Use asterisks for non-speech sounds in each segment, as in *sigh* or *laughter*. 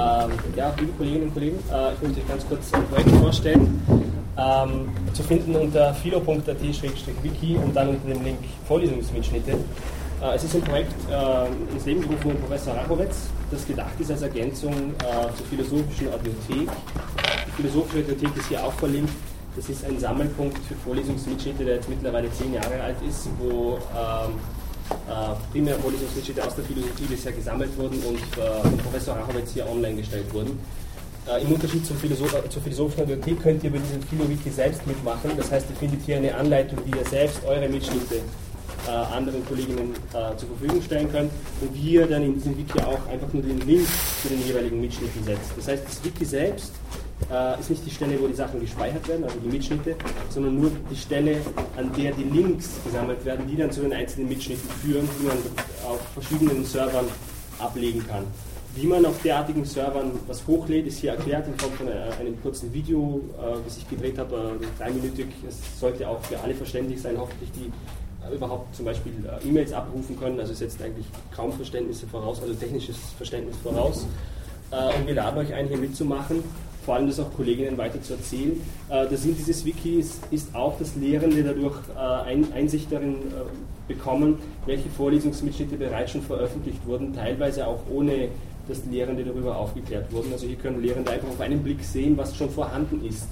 Ähm, ja, liebe Kolleginnen und Kollegen, äh, ich möchte euch ganz kurz ein Projekt vorstellen. Ähm, zu finden unter philo.at-wiki und dann unter dem Link Vorlesungsmitschnitte. Äh, es ist ein Projekt äh, ins Leben gerufen von Professor Rachowitz, das gedacht ist als Ergänzung äh, zur philosophischen Audiothek. Die philosophische Audiothek ist hier auch verlinkt. Das ist ein Sammelpunkt für Vorlesungsmitschnitte, der jetzt mittlerweile zehn Jahre alt ist, wo ähm, äh, primär Vorlesungsmitschnitte aus der Philosophie bisher gesammelt wurden und äh, von Professor Rachowitz hier online gestellt wurden. Äh, Im Unterschied zum Philosoph zur philosophischen Bibliothek könnt ihr bei diesem PhiloWiki selbst mitmachen. Das heißt, ihr findet hier eine Anleitung, wie ihr selbst eure Mitschnitte äh, anderen Kolleginnen äh, zur Verfügung stellen könnt und wie ihr dann in diesem Wiki auch einfach nur den Link zu den jeweiligen Mitschnitten setzt. Das heißt, das Wiki selbst äh, ist nicht die Stelle, wo die Sachen gespeichert werden, also die Mitschnitte, sondern nur die Stelle, an der die Links gesammelt werden, die dann zu den einzelnen Mitschnitten führen, die man auf verschiedenen Servern ablegen kann. Wie man auf derartigen Servern was hochlädt, ist hier erklärt in Form von einem kurzen Video, äh, das ich gedreht habe, äh, dreiminütig. Es sollte auch für alle verständlich sein, hoffentlich, die äh, überhaupt zum Beispiel äh, E-Mails abrufen können. Also es setzt eigentlich kaum Verständnisse voraus, also technisches Verständnis voraus. Äh, und wir laden euch ein, hier mitzumachen vor allem das auch Kolleginnen weiter zu erzählen. Äh, der Sinn dieses Wikis ist auch, dass Lehrende dadurch äh, Einsicht darin äh, bekommen, welche Vorlesungsmitschnitte bereits schon veröffentlicht wurden, teilweise auch ohne dass Lehrende darüber aufgeklärt wurden. Also hier können Lehrende einfach auf einen Blick sehen, was schon vorhanden ist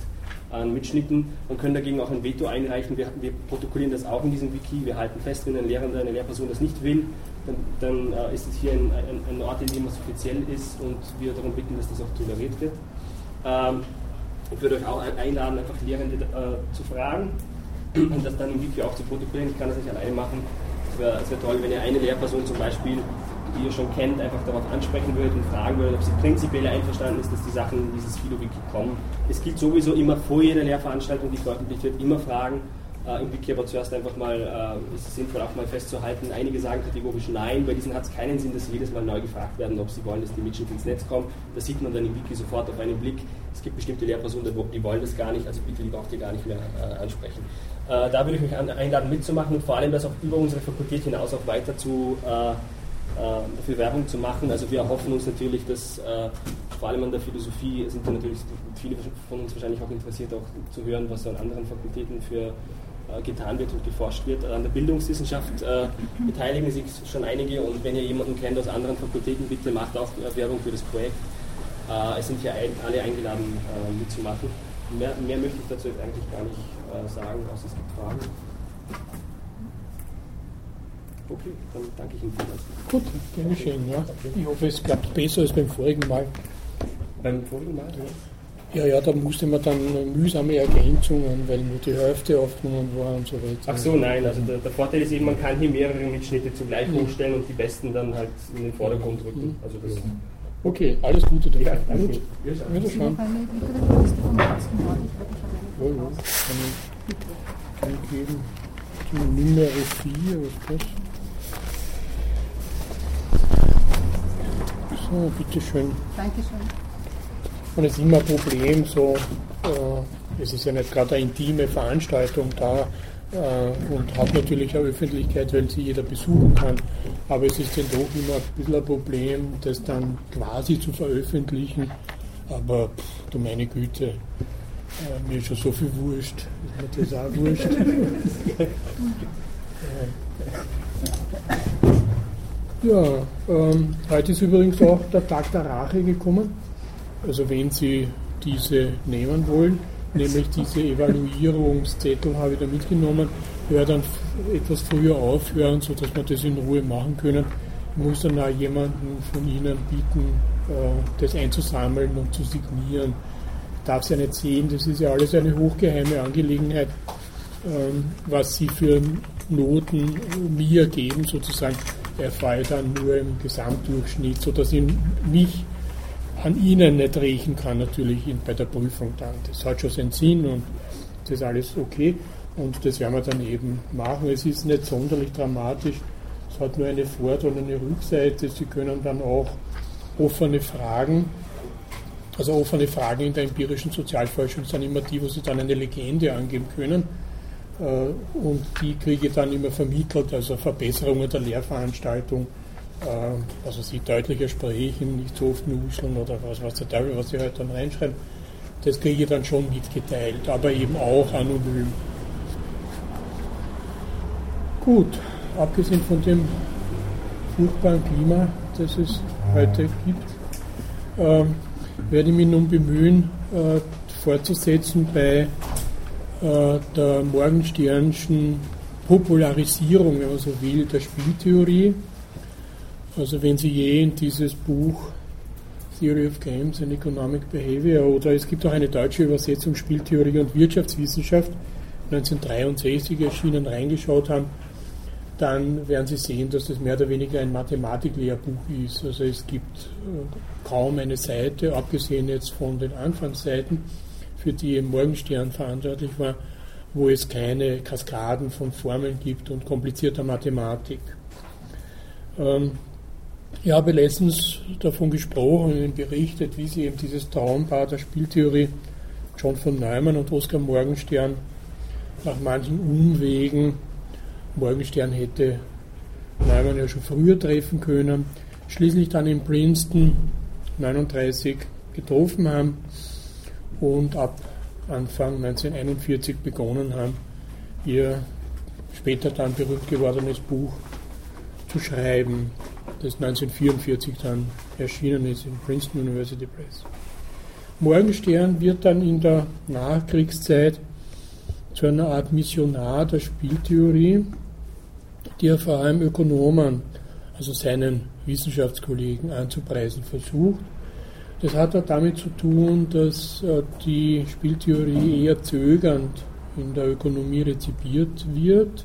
an Mitschnitten und können dagegen auch ein Veto einreichen. Wir, wir protokollieren das auch in diesem Wiki. Wir halten fest, wenn ein Lehrender, eine Lehrperson das nicht will, dann, dann äh, ist es hier ein, ein, ein, Ort, in dem es offiziell ist und wir darum bitten, dass das auch toleriert wird. Ähm, ich würde euch auch einladen, einfach Lehrende äh, zu fragen und das dann im Wiki auch zu protokollieren. Ich kann das nicht alleine machen. Es wäre wär toll, wenn ihr eine Lehrperson zum Beispiel die ihr schon kennt, einfach darauf ansprechen würdet und fragen würdet, ob sie prinzipiell einverstanden ist, dass die Sachen in dieses Philo-Wiki kommen. Es gibt sowieso immer vor jeder Lehrveranstaltung, die veröffentlicht wird, immer Fragen. Äh, Im Wiki aber zuerst einfach mal, äh, ist es sinnvoll auch mal festzuhalten, einige sagen kategorisch nein, bei diesen hat es keinen Sinn, dass sie jedes Mal neu gefragt werden, ob sie wollen, dass die Mitschnitte ins Netz kommen. Das sieht man dann im Wiki sofort auf einen Blick. Es gibt bestimmte Lehrpersonen, die wollen das gar nicht, also bitte die braucht ihr gar nicht mehr äh, ansprechen. Äh, da würde ich mich einladen mitzumachen und vor allem das auch über unsere Fakultät hinaus auch weiter zu äh, äh, Werbung zu machen. Also wir erhoffen uns natürlich, dass äh, vor allem an der Philosophie sind natürlich viele von uns wahrscheinlich auch interessiert, auch zu hören, was an anderen Fakultäten für getan wird und geforscht wird. An der Bildungswissenschaft äh, beteiligen sich schon einige und wenn ihr jemanden kennt aus anderen Fakultäten, bitte macht auch Werbung für das Projekt. Äh, es sind hier alle eingeladen äh, mitzumachen. Mehr, mehr, möchte ich dazu jetzt eigentlich gar nicht sagen, außer es gibt Fragen. Okay, dann danke ich Ihnen vielmals. Gut, gerne schön. Ja. Ich hoffe, es klappt besser als beim vorigen Mal. Beim vorigen Mal, ja. Ja, ja, da musste man dann mühsame Ergänzungen, weil nur die Hälfte aufgenommen war und so weiter. Ach so, nein, also der, der, Vorteil ist eben, man kann hier mehrere Mitschnitte zugleich mhm. hochstellen und die besten dann halt in den Vordergrund rücken. Mhm. Also das okay, alles Gute dafür. Ja, danke. Gut. Wiederschauen. Ja, ja. Kann ich geben. Nummer 4, was ist das? So, bitteschön. Dankeschön. Und es ist immer ein Problem, so, äh, es ist ja nicht gerade eine intime Veranstaltung da äh, und hat natürlich eine Öffentlichkeit, weil sie jeder besuchen kann. Aber es ist dann doch immer ein bisschen ein Problem, das dann quasi zu veröffentlichen. Aber pff, du meine Güte, äh, mir ist schon so viel wurscht. Ist mir das auch wurscht? *laughs* Ja, ähm, heute ist übrigens auch der Tag der Rache gekommen. Also wenn Sie diese nehmen wollen, nämlich diese Evaluierungszettel habe ich da mitgenommen, höre dann etwas früher aufhören, sodass wir das in Ruhe machen können. Ich muss dann auch jemanden von Ihnen bitten, äh, das einzusammeln und zu signieren. Ich darf es ja nicht sehen, das ist ja alles eine hochgeheime Angelegenheit, ähm, was Sie für Noten mir geben, sozusagen erfahre ich dann nur im Gesamtdurchschnitt, sodass ich mich an Ihnen nicht riechen kann, natürlich bei der Prüfung dann. Das hat schon seinen Sinn und das ist alles okay und das werden wir dann eben machen. Es ist nicht sonderlich dramatisch, es hat nur eine Vorder- und eine Rückseite. Sie können dann auch offene Fragen, also offene Fragen in der empirischen Sozialforschung sind immer die, wo Sie dann eine Legende angeben können äh, und die kriege ich dann immer vermittelt, also Verbesserungen der Lehrveranstaltung also sie deutlicher sprechen, nicht so oft nuscheln oder was, was der Teufel, was sie halt dann reinschreiben, das kriege ich dann schon mitgeteilt, aber eben auch anonym. Gut, abgesehen von dem furchtbaren Klima, das es heute gibt, äh, werde ich mich nun bemühen, äh, fortzusetzen bei äh, der Morgensternschen Popularisierung, wenn man so will, der Spieltheorie. Also wenn Sie je in dieses Buch Theory of Games and Economic Behavior oder es gibt auch eine deutsche Übersetzung Spieltheorie und Wirtschaftswissenschaft 1963 erschienen reingeschaut haben, dann werden Sie sehen, dass das mehr oder weniger ein Mathematiklehrbuch ist. Also es gibt äh, kaum eine Seite, abgesehen jetzt von den Anfangsseiten, für die Morgenstern verantwortlich war, wo es keine Kaskaden von Formeln gibt und komplizierter Mathematik. Ähm, ich habe letztens davon gesprochen und berichtet, wie sie eben dieses Traumpaar der Spieltheorie John von Neumann und Oskar Morgenstern nach manchen Umwegen, Morgenstern hätte Neumann ja schon früher treffen können, schließlich dann in Princeton 1939 getroffen haben und ab Anfang 1941 begonnen haben, ihr später dann berühmt gewordenes Buch zu schreiben, das 1944 dann erschienen ist in Princeton University Press. Morgenstern wird dann in der Nachkriegszeit zu einer Art Missionar der Spieltheorie, die er vor allem Ökonomen, also seinen Wissenschaftskollegen anzupreisen versucht das hat auch damit zu tun, dass äh, die Spieltheorie eher zögernd in der Ökonomie rezipiert wird.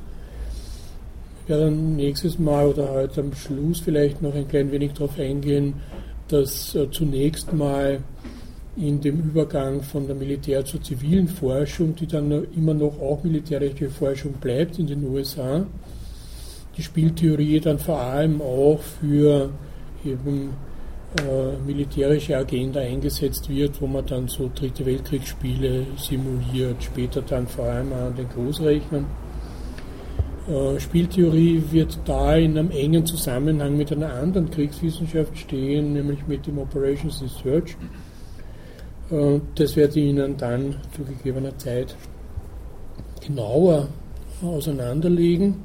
Werde dann nächstes Mal oder heute am Schluss vielleicht noch ein klein wenig darauf eingehen, dass äh, zunächst mal in dem Übergang von der Militär- zur zivilen Forschung, die dann immer noch auch militärrechtliche Forschung bleibt in den USA, die Spieltheorie dann vor allem auch für eben äh, militärische Agenda eingesetzt wird, wo man dann so Dritte Weltkriegsspiele simuliert, später dann vor allem an den Großrechnern. Äh, Spieltheorie wird da in einem engen Zusammenhang mit einer anderen Kriegswissenschaft stehen, nämlich mit dem Operations Research. Äh, das werde ich Ihnen dann zu gegebener Zeit genauer auseinanderlegen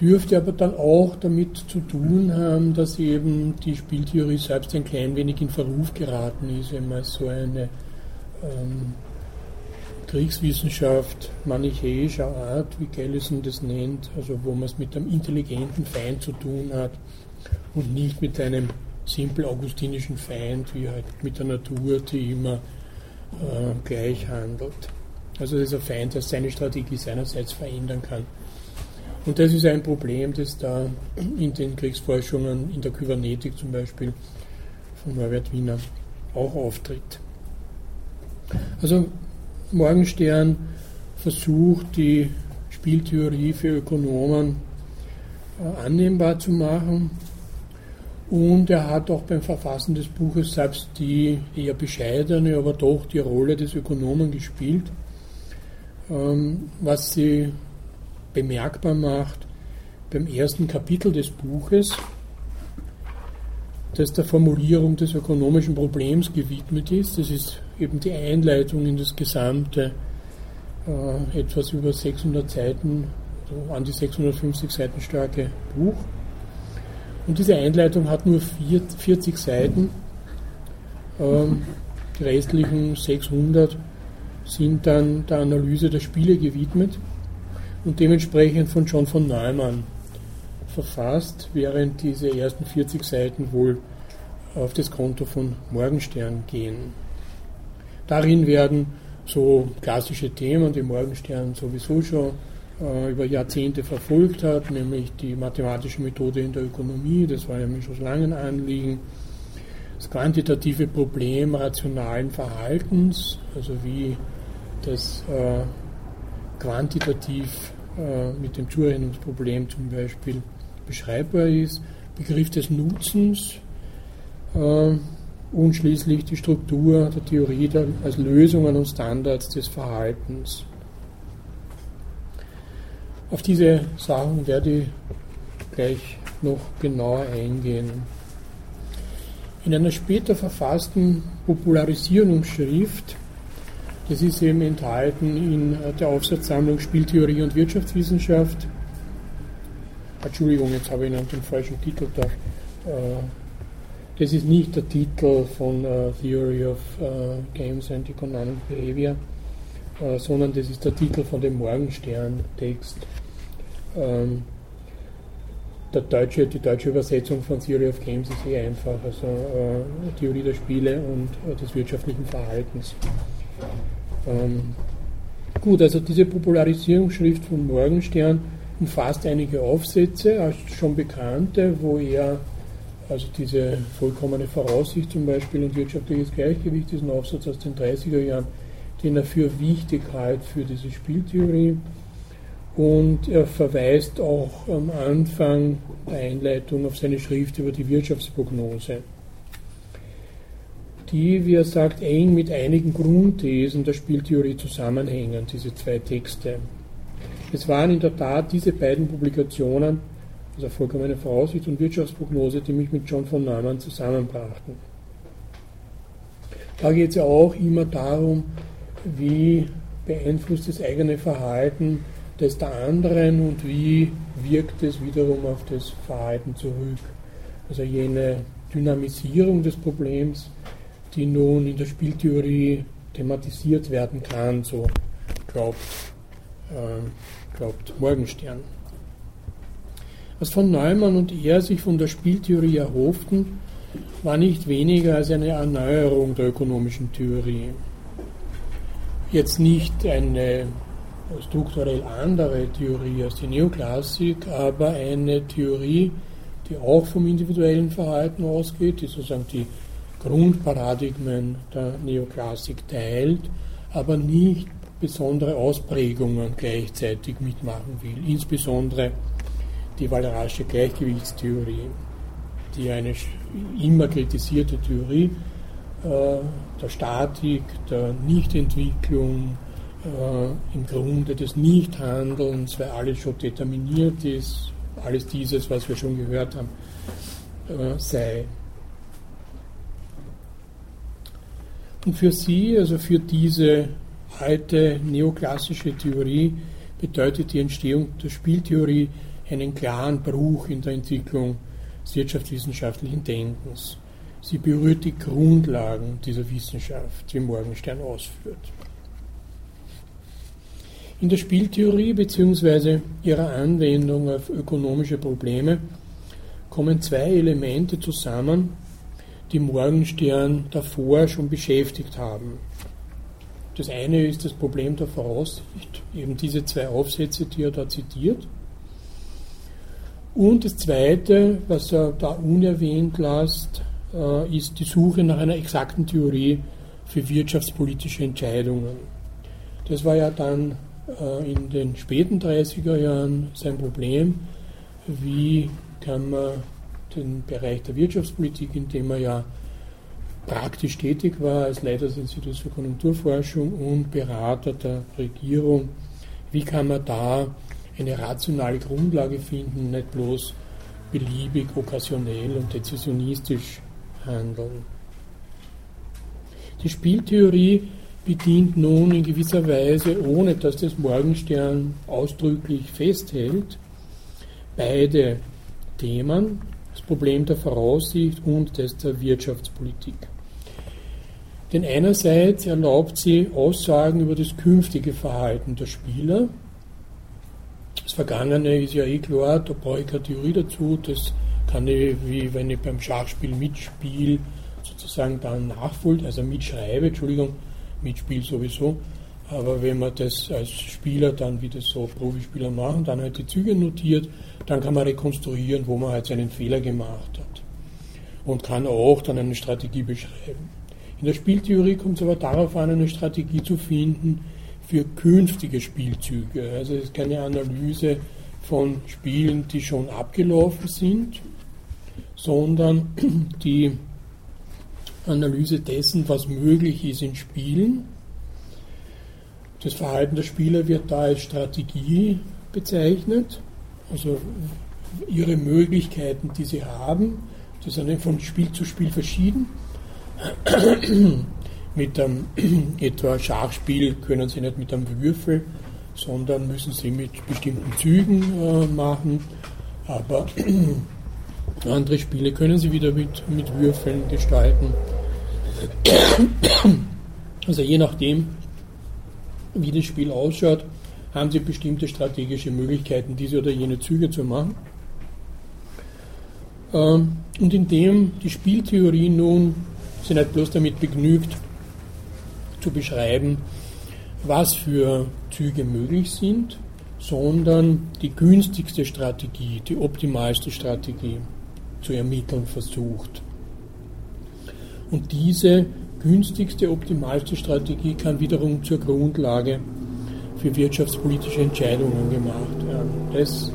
dürfte aber dann auch damit zu tun haben, dass eben die Spieltheorie selbst ein klein wenig in Verruf geraten ist, wenn man so eine ähm, Kriegswissenschaft manichäischer Art, wie Gallison das nennt, also wo man es mit einem intelligenten Feind zu tun hat und nicht mit einem simpel augustinischen Feind, wie halt mit der Natur, die immer äh, gleich handelt. Also ein Feind, der seine Strategie seinerseits verändern kann. Und das ist ein Problem, das da in den Kriegsforschungen, in der Kybernetik zum Beispiel, von Norbert Wiener auch auftritt. Also Morgenstern versucht, die Spieltheorie für Ökonomen äh, annehmbar zu machen. Und er hat auch beim Verfassen des Buches selbst die eher bescheidene, aber doch die Rolle des Ökonomen gespielt, ähm, was sie bemerkbar macht beim ersten Kapitel des Buches, das der Formulierung des ökonomischen Problems gewidmet ist. Das ist eben die Einleitung in das gesamte äh, etwas über 600 Seiten, also an die 650 Seiten starke Buch. Und diese Einleitung hat nur 40 Seiten. Ähm, die restlichen 600 sind dann der Analyse der Spiele gewidmet und dementsprechend von John von Neumann verfasst, während diese ersten 40 Seiten wohl auf das Konto von Morgenstern gehen. Darin werden so klassische Themen, die Morgenstern sowieso schon äh, über Jahrzehnte verfolgt hat, nämlich die mathematische Methode in der Ökonomie, das war ja mir schon lange ein Anliegen, das quantitative Problem rationalen Verhaltens, also wie das äh, quantitativ äh, mit dem Zurechnungsproblem zum Beispiel beschreibbar ist, Begriff des Nutzens äh, und schließlich die Struktur der Theorie der, als Lösungen und Standards des Verhaltens. Auf diese Sachen werde ich gleich noch genauer eingehen. In einer später verfassten Popularisierungsschrift, das ist eben enthalten in der Aufsatzsammlung Spieltheorie und Wirtschaftswissenschaft, Entschuldigung, jetzt habe ich Ihnen den falschen Titel da. Äh, das ist nicht der Titel von uh, Theory of uh, Games and Economic Behavior, uh, sondern das ist der Titel von dem Morgenstern-Text. Ähm, deutsche, die deutsche Übersetzung von Theory of Games ist eh einfach, also Theorie der Spiele und des wirtschaftlichen Verhaltens. Ähm, gut, also diese Popularisierungsschrift von Morgenstern umfasst einige Aufsätze, schon bekannte, wo er also diese vollkommene Voraussicht zum Beispiel und wirtschaftliches Gleichgewicht ist ein Aufsatz aus den 30er Jahren, den er für wichtig hält für diese Spieltheorie. Und er verweist auch am Anfang der Einleitung auf seine Schrift über die Wirtschaftsprognose, die, wie er sagt, eng mit einigen Grundthesen der Spieltheorie zusammenhängen, diese zwei Texte. Es waren in der Tat diese beiden Publikationen, also vollkommene Voraussicht und Wirtschaftsprognose, die mich mit John von Neumann zusammenbrachten. Da geht es ja auch immer darum, wie beeinflusst das eigene Verhalten das der anderen und wie wirkt es wiederum auf das Verhalten zurück. Also jene Dynamisierung des Problems, die nun in der Spieltheorie thematisiert werden kann, so glaubt, äh, glaubt Morgenstern. Was von Neumann und er sich von der Spieltheorie erhofften, war nicht weniger als eine Erneuerung der ökonomischen Theorie. Jetzt nicht eine strukturell andere Theorie als die Neoklassik, aber eine Theorie, die auch vom individuellen Verhalten ausgeht, die sozusagen die Grundparadigmen der Neoklassik teilt, aber nicht besondere Ausprägungen gleichzeitig mitmachen will, insbesondere die Walrasche Gleichgewichtstheorie, die eine immer kritisierte Theorie äh, der Statik, der Nichtentwicklung, äh, im Grunde des Nichthandelns, weil alles schon determiniert ist, alles dieses, was wir schon gehört haben, äh, sei. Und für sie, also für diese alte neoklassische Theorie, bedeutet die Entstehung der Spieltheorie einen klaren Bruch in der Entwicklung des wirtschaftswissenschaftlichen Denkens. Sie berührt die Grundlagen dieser Wissenschaft, wie Morgenstern ausführt. In der Spieltheorie bzw. ihrer Anwendung auf ökonomische Probleme kommen zwei Elemente zusammen, die Morgenstern davor schon beschäftigt haben. Das eine ist das Problem der Voraussicht, eben diese zwei Aufsätze, die er da zitiert. Und das Zweite, was er da unerwähnt lässt, äh, ist die Suche nach einer exakten Theorie für wirtschaftspolitische Entscheidungen. Das war ja dann äh, in den späten 30er Jahren sein Problem. Wie kann man den Bereich der Wirtschaftspolitik, in dem er ja praktisch tätig war als Leiter des Instituts für Konjunkturforschung und Berater der Regierung, wie kann man da eine rationale Grundlage finden, nicht bloß beliebig, okkasionell und dezisionistisch handeln. Die Spieltheorie bedient nun in gewisser Weise, ohne dass das Morgenstern ausdrücklich festhält, beide Themen, das Problem der Voraussicht und das der Wirtschaftspolitik. Denn einerseits erlaubt sie Aussagen über das künftige Verhalten der Spieler, das Vergangene ist ja eh klar, da brauche ich keine Theorie dazu. Das kann ich, wie wenn ich beim Schachspiel mitspiele, sozusagen dann nachvoll, also mitschreibe, Entschuldigung, mitspiele sowieso. Aber wenn man das als Spieler dann, wie das so Profispieler machen, dann halt die Züge notiert, dann kann man rekonstruieren, wo man halt seinen Fehler gemacht hat. Und kann auch dann eine Strategie beschreiben. In der Spieltheorie kommt es aber darauf an, eine Strategie zu finden, für künftige Spielzüge. Also es ist keine Analyse von Spielen, die schon abgelaufen sind, sondern *clears throat* die Analyse dessen, was möglich ist in Spielen. Das Verhalten der Spieler wird da als Strategie bezeichnet. Also ihre Möglichkeiten, die sie haben. Die sind von Spiel zu Spiel verschieden. Mit einem *clears throat* etwa Schachspiel können sie nicht mit einem Würfel, sondern müssen sie mit bestimmten Zügen äh, machen. Aber *clears throat* andere Spiele können sie wieder mit, mit Würfeln gestalten. *clears throat* Also je nachdem, wie das Spiel ausschaut, haben sie bestimmte strategische Möglichkeiten, diese oder jene Züge zu machen. Ähm, und indem die Spieltheorie nun sich nicht bloß damit begnügt, zu beschreiben, was für Züge möglich sind, sondern die günstigste Strategie, die optimalste Strategie zu ermitteln versucht. Und diese günstigste, optimalste Strategie kann wiederum zur Grundlage für wirtschaftspolitische Entscheidungen gemacht werden. Das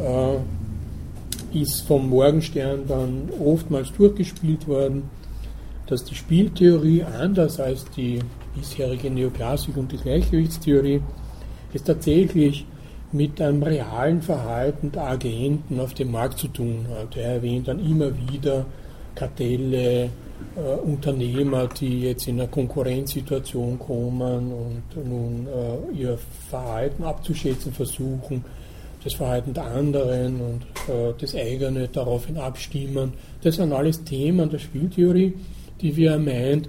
äh, ist vom Morgenstern dann oftmals durchgespielt worden, dass die Spieltheorie anders als die bisherige Neoklassik und die Gleichgewichtstheorie es tatsächlich mit einem realen Verhalten der Agenten auf dem Markt zu tun hat. Er erwähnt dann immer wieder Kartelle, äh, Unternehmer, die jetzt in eine Konkurrenzsituation kommen und nun äh, ihr Verhalten abzuschätzen versuchen, das Verhalten der anderen und äh, das eigene daraufhin abstimmen. Das sind alles Themen der Spieltheorie, die wie er meint,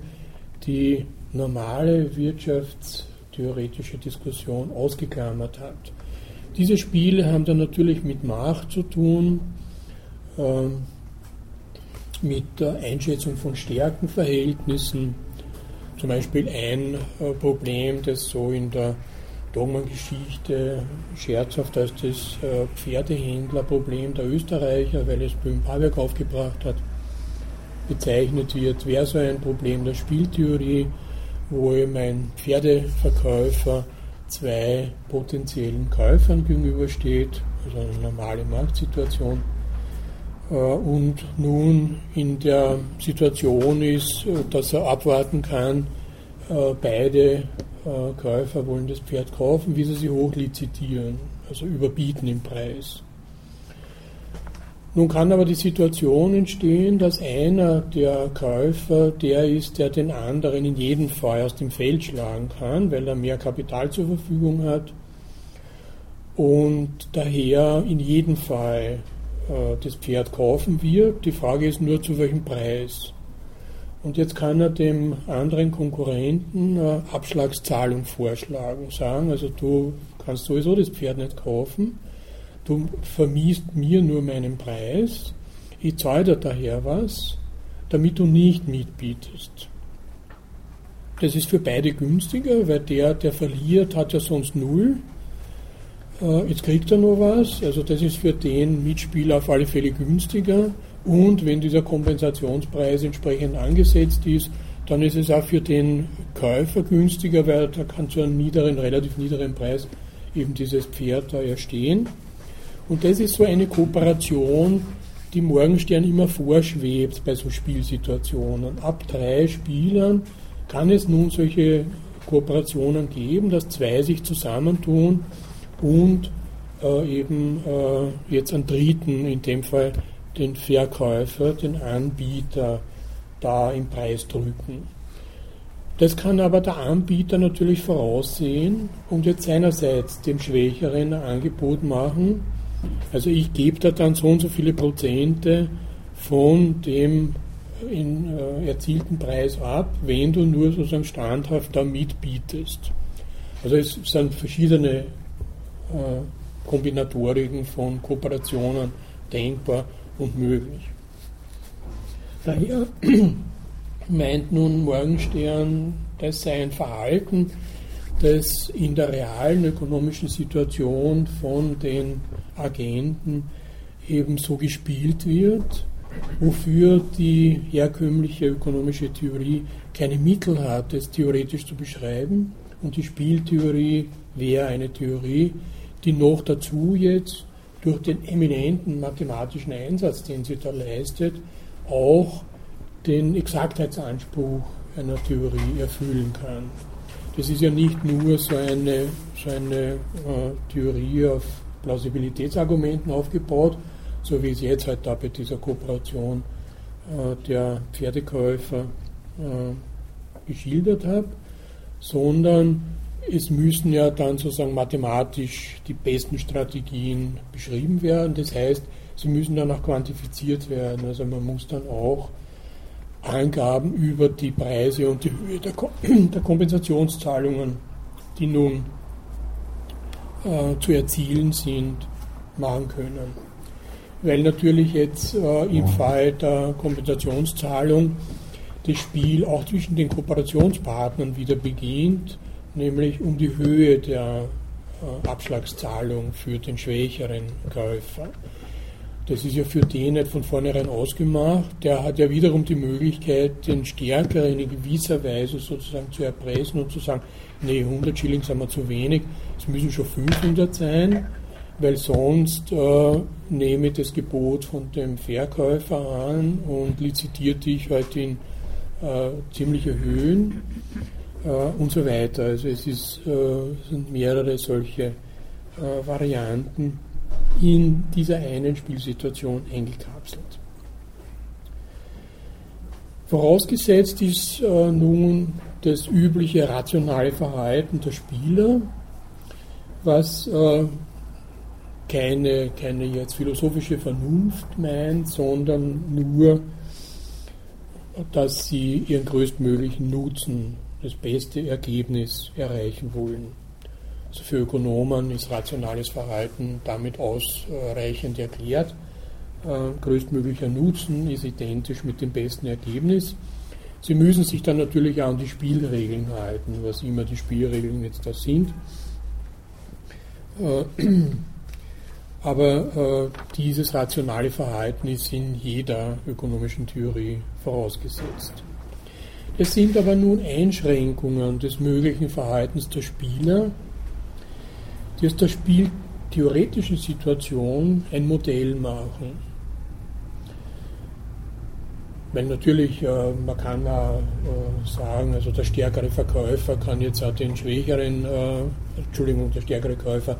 die normale wirtschaftstheoretische Diskussion ausgeklammert hat. Diese Spiele haben dann natürlich mit Macht zu tun. Ähm, mit der Einschätzung von Stärkenverhältnissen. Zum Beispiel ein äh, Problem, das so in der Dogmengeschichte scherzhaft als das äh, Pferdehändlerproblem der Österreicher, weil es Böhm Paberg aufgebracht hat, bezeichnet wird, wäre so ein Problem der Spieltheorie, wo eben ein Pferdeverkäufer zwei potenziellen Käufern gegenübersteht, also eine normale Marktsituation äh, und nun in der Situation ist, äh, dass er abwarten kann, äh, beide Käufer wollen das Pferd kaufen, wie sie sie hochlizitieren, also überbieten im Preis. Nun kann aber die Situation entstehen, dass einer der Käufer der ist, der den anderen in jedem Fall aus dem Feld schlagen kann, weil er mehr Kapital zur Verfügung hat und daher in jedem Fall äh, das Pferd kaufen wird. Die Frage ist nur, zu welchem Preis. Und jetzt kann er dem anderen Konkurrenten eine Abschlagszahlung vorschlagen, sagen, also du kannst sowieso das Pferd nicht kaufen, du vermiest mir nur meinen Preis, ich zahle dir daher was, damit du nicht mitbietest. Das ist für beide günstiger, weil der, der verliert, hat ja sonst null äh, jetzt kriegt er noch was, also das ist für den Mitspieler auf alle Fälle günstiger. Und wenn dieser Kompensationspreis entsprechend angesetzt ist, dann ist es auch für den Käufer günstiger, weil er kann zu einem niederen, relativ niederen Preis eben dieses Pferd da erstehen. Und das ist so eine Kooperation, die Morgenstern immer vorschwebt bei so Spielsituationen. Ab drei Spielern kann es nun solche Kooperationen geben, dass zwei sich zusammentun und äh, eben äh, jetzt einen Dritten, in dem Fall den Verkäufer, den Anbieter, da im Preis drücken. Das kann aber der Anbieter natürlich voraussehen und jetzt seinerseits dem Schwächeren ein Angebot machen. Also ich gebe da dann so und so viele Prozente von dem in, äh, erzielten Preis ab, wenn du nur sozusagen standhaft da mitbietest. Also es sind verschiedene äh, Kombinatoriken von Kooperationen denkbar und möglich. Daher *clears throat* meint nun Morgenstern, das sei ein Verhalten, das in der realen ökonomischen Situation von den Agenten eben so gespielt wird, wofür die herkömmliche ökonomische Theorie keine Mittel hat, es theoretisch zu beschreiben. Und die Spieltheorie wäre eine Theorie, die noch dazu jetzt durch den eminenten mathematischen Einsatz, den sie da leistet, auch den Exaktheitsanspruch einer Theorie erfüllen kann. Das ist ja nicht nur so eine, so eine äh, Theorie auf Plausibilitätsargumenten aufgebaut, so wie es jetzt halt da bei dieser Kooperation äh, der Pferdekäufer äh, geschildert habe, sondern es müssen ja dann sozusagen mathematisch die besten Strategien beschrieben werden. Das heißt, sie müssen dann auch quantifiziert werden. Also man muss dann auch Angaben über die Preise und die Höhe der, *clears throat* der Kompensationszahlungen, die nun äh, zu erzielen sind, machen können. Weil natürlich jetzt äh, im Fall der Kompensationszahlung das Spiel auch zwischen den Kooperationspartnern wieder beginnt, nämlich um die Höhe der äh, Abschlagszahlung für den schwächeren Käufer. Das ist ja für den nicht von vornherein ausgemacht. Der hat ja wiederum die Möglichkeit, den Stärkeren in gewisser Weise sozusagen zu erpressen und zu sagen, nee, 100 Schilling sind mir zu wenig, es müssen schon 500 sein, weil sonst äh, nehme ich das Gebot von dem Verkäufer an und lizitiert dich halt in äh, ziemliche Höhen äh, und so weiter. Also es ist, äh, sind mehrere solche äh, Varianten in dieser einen Spielsituation eingekapselt. Vorausgesetzt ist äh, nun das übliche rationale Verhalten der Spieler, was äh, keine, keine jetzt philosophische Vernunft meint, sondern nur, dass sie ihren größtmöglichen Nutzen, das beste Ergebnis erreichen wollen. Also für Ökonomen ist rationales Verhalten damit ausreichend erklärt. Äh, größtmöglicher Nutzen ist identisch mit dem besten Ergebnis. Sie müssen sich dann natürlich auch an die Spielregeln halten, was immer die Spielregeln jetzt da sind. Äh, *clears throat* aber äh, dieses rationale Verhalten ist in jeder ökonomischen Theorie vorausgesetzt. Es sind aber nun Einschränkungen des möglichen Verhaltens der Spieler, die aus der spieltheoretischen Situation ein Modell machen. Weil natürlich, äh, man kann auch äh, sagen, also der stärkere Verkäufer kann jetzt auch den schwächeren, äh, Entschuldigung, der stärkere Käufer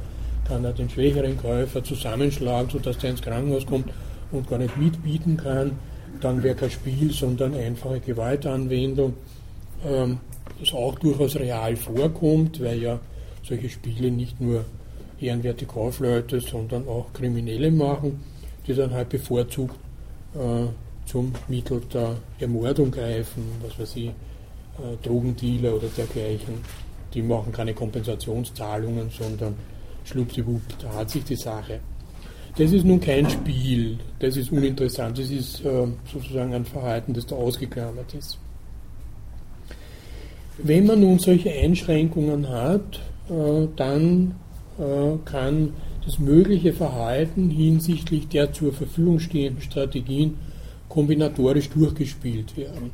kann auch den schwächeren Käufer zusammenschlagen, sodass der ins Krankenhaus kommt und gar nicht mitbieten kann. Dann wäre kein Spiel, sondern einfache Gewaltanwendung, ähm, das auch durchaus real vorkommt, weil ja solche Spiele nicht nur ehrenwerte Kaufleute, sondern auch Kriminelle machen, die dann halt bevorzugt äh, zum Mittel der Ermordung greifen, was weiß ich, äh, Drogendealer oder dergleichen. Die machen keine Kompensationszahlungen, sondern schluppdiwupp, da hat sich die Sache. Das ist nun kein Spiel, das ist uninteressant, das ist äh, sozusagen ein Verhalten, das da ausgeklammert ist. Wenn man nun solche Einschränkungen hat, äh, dann kann das mögliche Verhalten hinsichtlich der zur Verfügung stehenden Strategien kombinatorisch durchgespielt werden.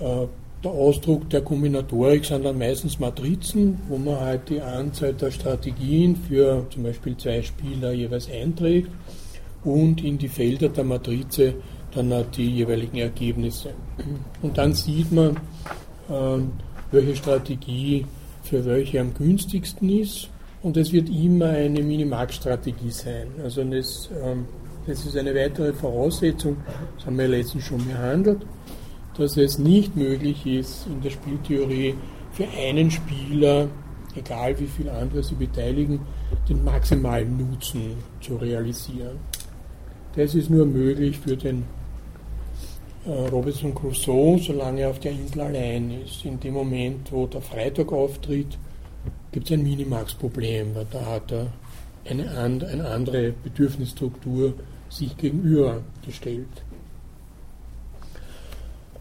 Äh, der Ausdruck der Kombinatorik sind dann meistens Matrizen, wo man halt die Anzahl der Strategien für zum Beispiel zwei Spieler jeweils einträgt und in die Felder der Matrize dann die jeweiligen Ergebnisse. Und dann sieht man, ähm, welche Strategie für welche am günstigsten ist und es wird immer eine Minimax-Strategie sein. Also das, ähm, das ist eine weitere Voraussetzung, das haben wir letztens schon behandelt, dass es nicht möglich ist, in der Spieltheorie für einen Spieler, egal wie viele andere sie beteiligen, den maximalen Nutzen zu realisieren. Das ist nur möglich für den äh, Robinson Crusoe, solange er auf der Insel allein ist. In dem Moment, wo der Freitag auftritt, gibt es ein Minimax-Problem, weil da hat er eine, eine andere Bedürfnisstruktur sich gegenübergestellt.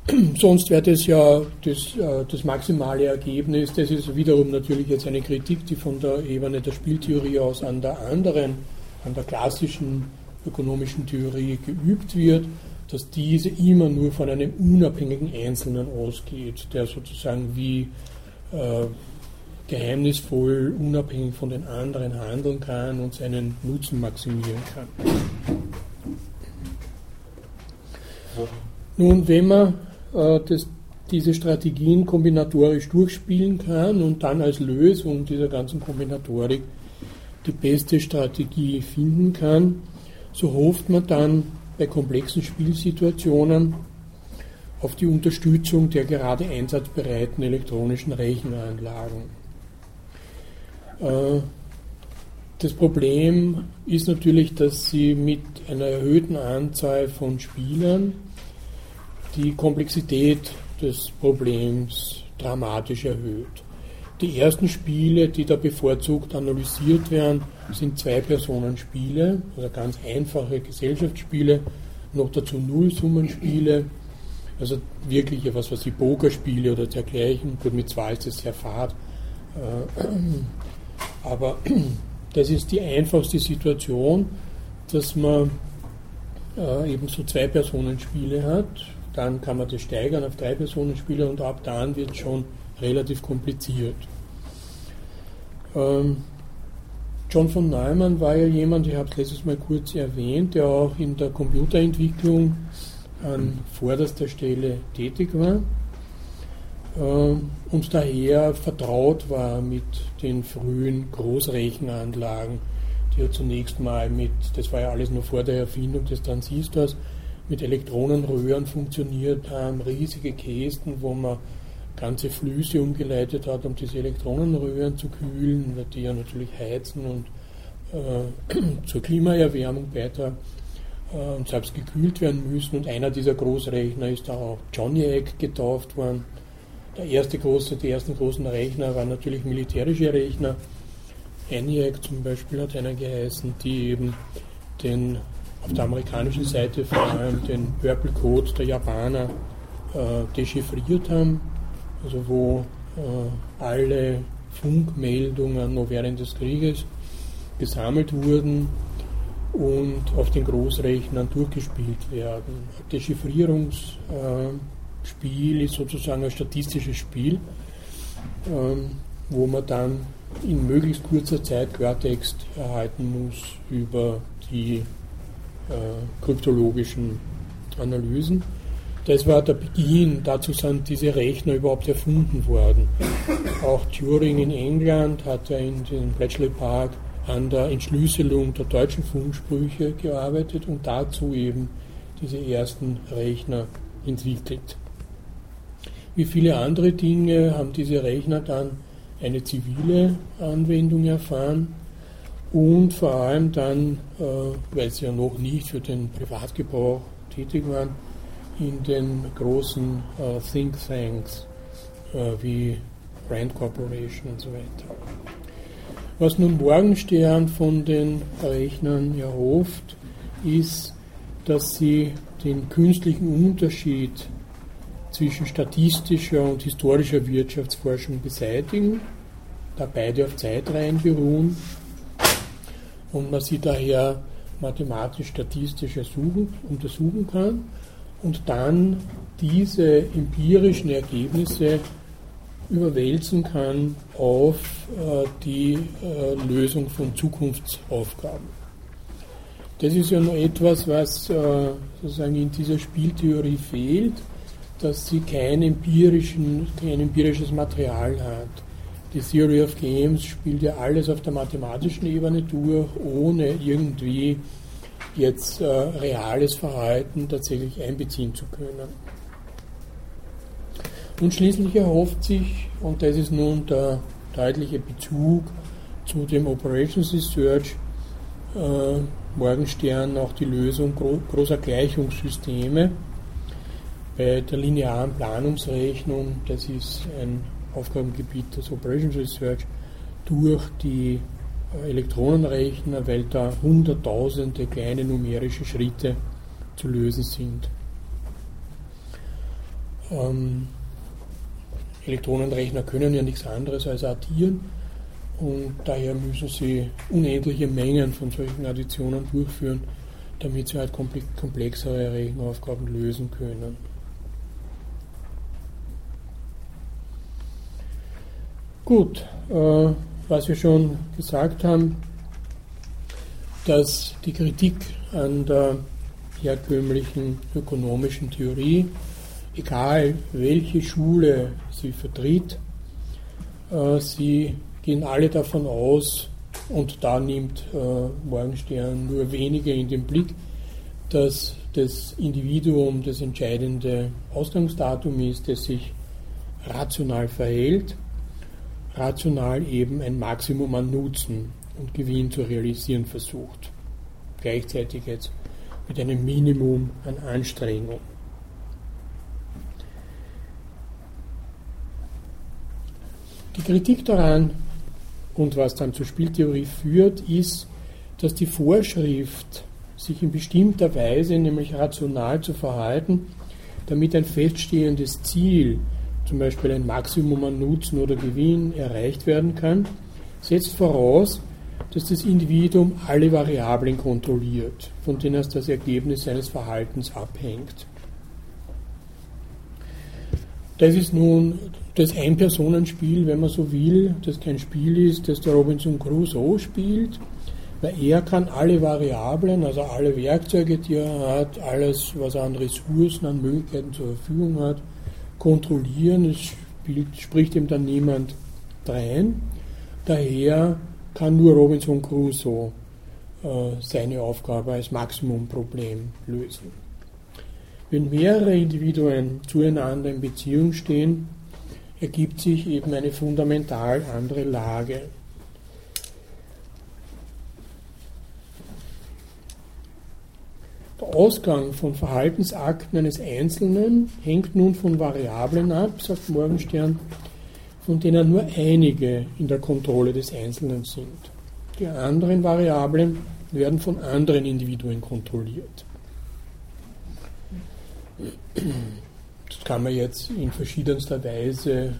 *clears throat* Sonst wäre das ja das, äh, das, maximale Ergebnis. Das ist wiederum natürlich jetzt eine Kritik, die von der Ebene der Spieltheorie aus an der anderen, an der klassischen ökonomischen Theorie geübt wird, dass diese immer nur von einem unabhängigen Einzelnen ausgeht, der sozusagen wie äh, geheimnisvoll, unabhängig von den anderen handeln kann und seinen Nutzen maximieren kann. Nun, wenn man äh, das, diese Strategien kombinatorisch durchspielen kann und dann als Lösung dieser ganzen Kombinatorik die beste Strategie finden kann, so hofft man dann bei komplexen Spielsituationen auf die Unterstützung der gerade einsatzbereiten elektronischen Rechenanlagen. Äh, das Problem ist natürlich, dass sie mit einer erhöhten Anzahl von Spielern die Komplexität des Problems dramatisch erhöht. Die ersten Spiele, die da bevorzugt analysiert werden, sind Zwei-Personen-Spiele, also ganz einfache Gesellschaftsspiele, noch dazu Nullsummenspiele, also wirklich etwas, was wie Pokerspiele oder dergleichen. Gut, mit zwei ist es sehr fad. Äh, aber das ist die einfachste Situation, dass man äh, eben so Zwei-Personen-Spiele hat. Dann kann man das steigern auf Drei-Personen-Spiele und ab dann wird es schon relativ kompliziert. Ähm, John von Neumann war ja jemand, ich habe es letztes Mal kurz erwähnt, der auch in der Computerentwicklung an vorderster Stelle tätig war äh, und daher vertraut war mit den frühen Großrechenanlagen, die ja zunächst mal mit, das war ja alles nur vor der Erfindung des Transistors, mit Elektronenröhren funktioniert haben, riesige Kästen, wo man ganze Flüsse umgeleitet hat, um diese Elektronenröhren zu kühlen, die ja natürlich heizen und äh, *clears throat* zur Klimaerwärmung beitragen äh, und selbst gekühlt werden müssen. Und einer dieser Großrechner ist auch Johnny Egg getauft worden. Der erste große, die ersten großen Rechner waren natürlich militärische Rechner. ENIAC zum Beispiel hat einer geheißen, die eben den auf der amerikanischen Seite vor allem den Purple Code der Japaner äh, dechiffriert haben also wo äh, alle Funkmeldungen noch während des Krieges gesammelt wurden und auf den Großrechnern durchgespielt werden. Dechiffrierungsspiel äh, ist sozusagen ein statistisches Spiel, ähm, wo man dann in möglichst kurzer Zeit Quertext erhalten muss über die kryptologischen Analysen. Das war der Beginn, dazu sind diese Rechner überhaupt erfunden worden. Auch Turing in England hat ja in den Bletchley Park an der Entschlüsselung der deutschen Funksprüche gearbeitet und dazu eben diese ersten Rechner entwickelt. Wie viele andere Dinge haben diese Rechner dann eine zivile Anwendung erfahren und vor allem dann, äh, weil sie ja noch nicht für den Privatgebrauch tätig waren, in den großen äh, Think Tanks äh, wie Brand Corporation und so weiter. Was nun Morgenstern von den Rechnern erhofft, ist, dass sie den künstlichen Unterschied zwischen statistischer und historischer Wirtschaftsforschung beseitigen, da beide auf Zeitreihen beruhen und man sie daher mathematisch-statistisch untersuchen kann und dann diese empirischen Ergebnisse überwälzen kann auf äh, die äh, Lösung von Zukunftsaufgaben. Das ist ja noch etwas, was äh, sozusagen in dieser Spieltheorie fehlt, dass sie kein, empirischen, kein empirisches Material hat. Die Theory of Games spielt ja alles auf der mathematischen Ebene durch, ohne irgendwie jetzt äh, reales Verhalten tatsächlich einbeziehen zu können. Und schließlich erhofft sich, und das ist nun der deutliche Bezug zu dem Operations Research, äh, Morgenstern auch die Lösung gro großer Gleichungssysteme bei der linearen Planungsrechnung, das ist ein Aufgabengebiet des Operations Research, durch die Elektronenrechner, weil da hunderttausende kleine numerische Schritte zu lösen sind. Ähm, Elektronenrechner können ja nichts anderes als addieren und daher müssen sie unendliche Mengen von solchen Additionen durchführen, damit sie halt komplexere Rechenaufgaben lösen können. Gut, äh, was wir schon gesagt haben, dass die Kritik an der herkömmlichen ökonomischen Theorie, egal welche Schule sie vertritt, äh, sie gehen alle davon aus, und da nimmt äh, Morgenstern nur wenige in den Blick, dass das Individuum das entscheidende Ausgangsdatum ist, das sich rational verhält, rational eben ein Maximum an Nutzen und Gewinn zu realisieren versucht. Gleichzeitig jetzt mit einem Minimum an Anstrengung. Die Kritik daran und was dann zur Spieltheorie führt, ist, dass die Vorschrift, sich in bestimmter Weise, nämlich rational zu verhalten, damit ein feststehendes Ziel, zum Beispiel ein Maximum an Nutzen oder Gewinn, erreicht werden kann, setzt voraus, dass das Individuum alle Variablen kontrolliert, von denen es das Ergebnis seines Verhaltens abhängt. Das ist nun das Ein-Personen-Spiel, wenn man so will, das kein Spiel ist, das der Robinson Crusoe spielt, weil er kann alle Variablen, also alle Werkzeuge, die er hat, alles, was er an Ressourcen, an Möglichkeiten zur Verfügung hat, kontrollieren. Es spielt, spricht ihm dann niemand drein. Daher kann nur Robinson Crusoe äh, seine Aufgabe als Maximumproblem lösen. Wenn mehrere Individuen zueinander in Beziehung stehen, ergibt sich eben eine fundamental andere Lage. Der Ausgang von Verhaltensakten eines Einzelnen hängt nun von Variablen ab, sagt Morgenstern, von denen nur einige in der Kontrolle des Einzelnen sind. Die anderen Variablen werden von anderen Individuen kontrolliert. Das kann man jetzt in verschiedenster Weise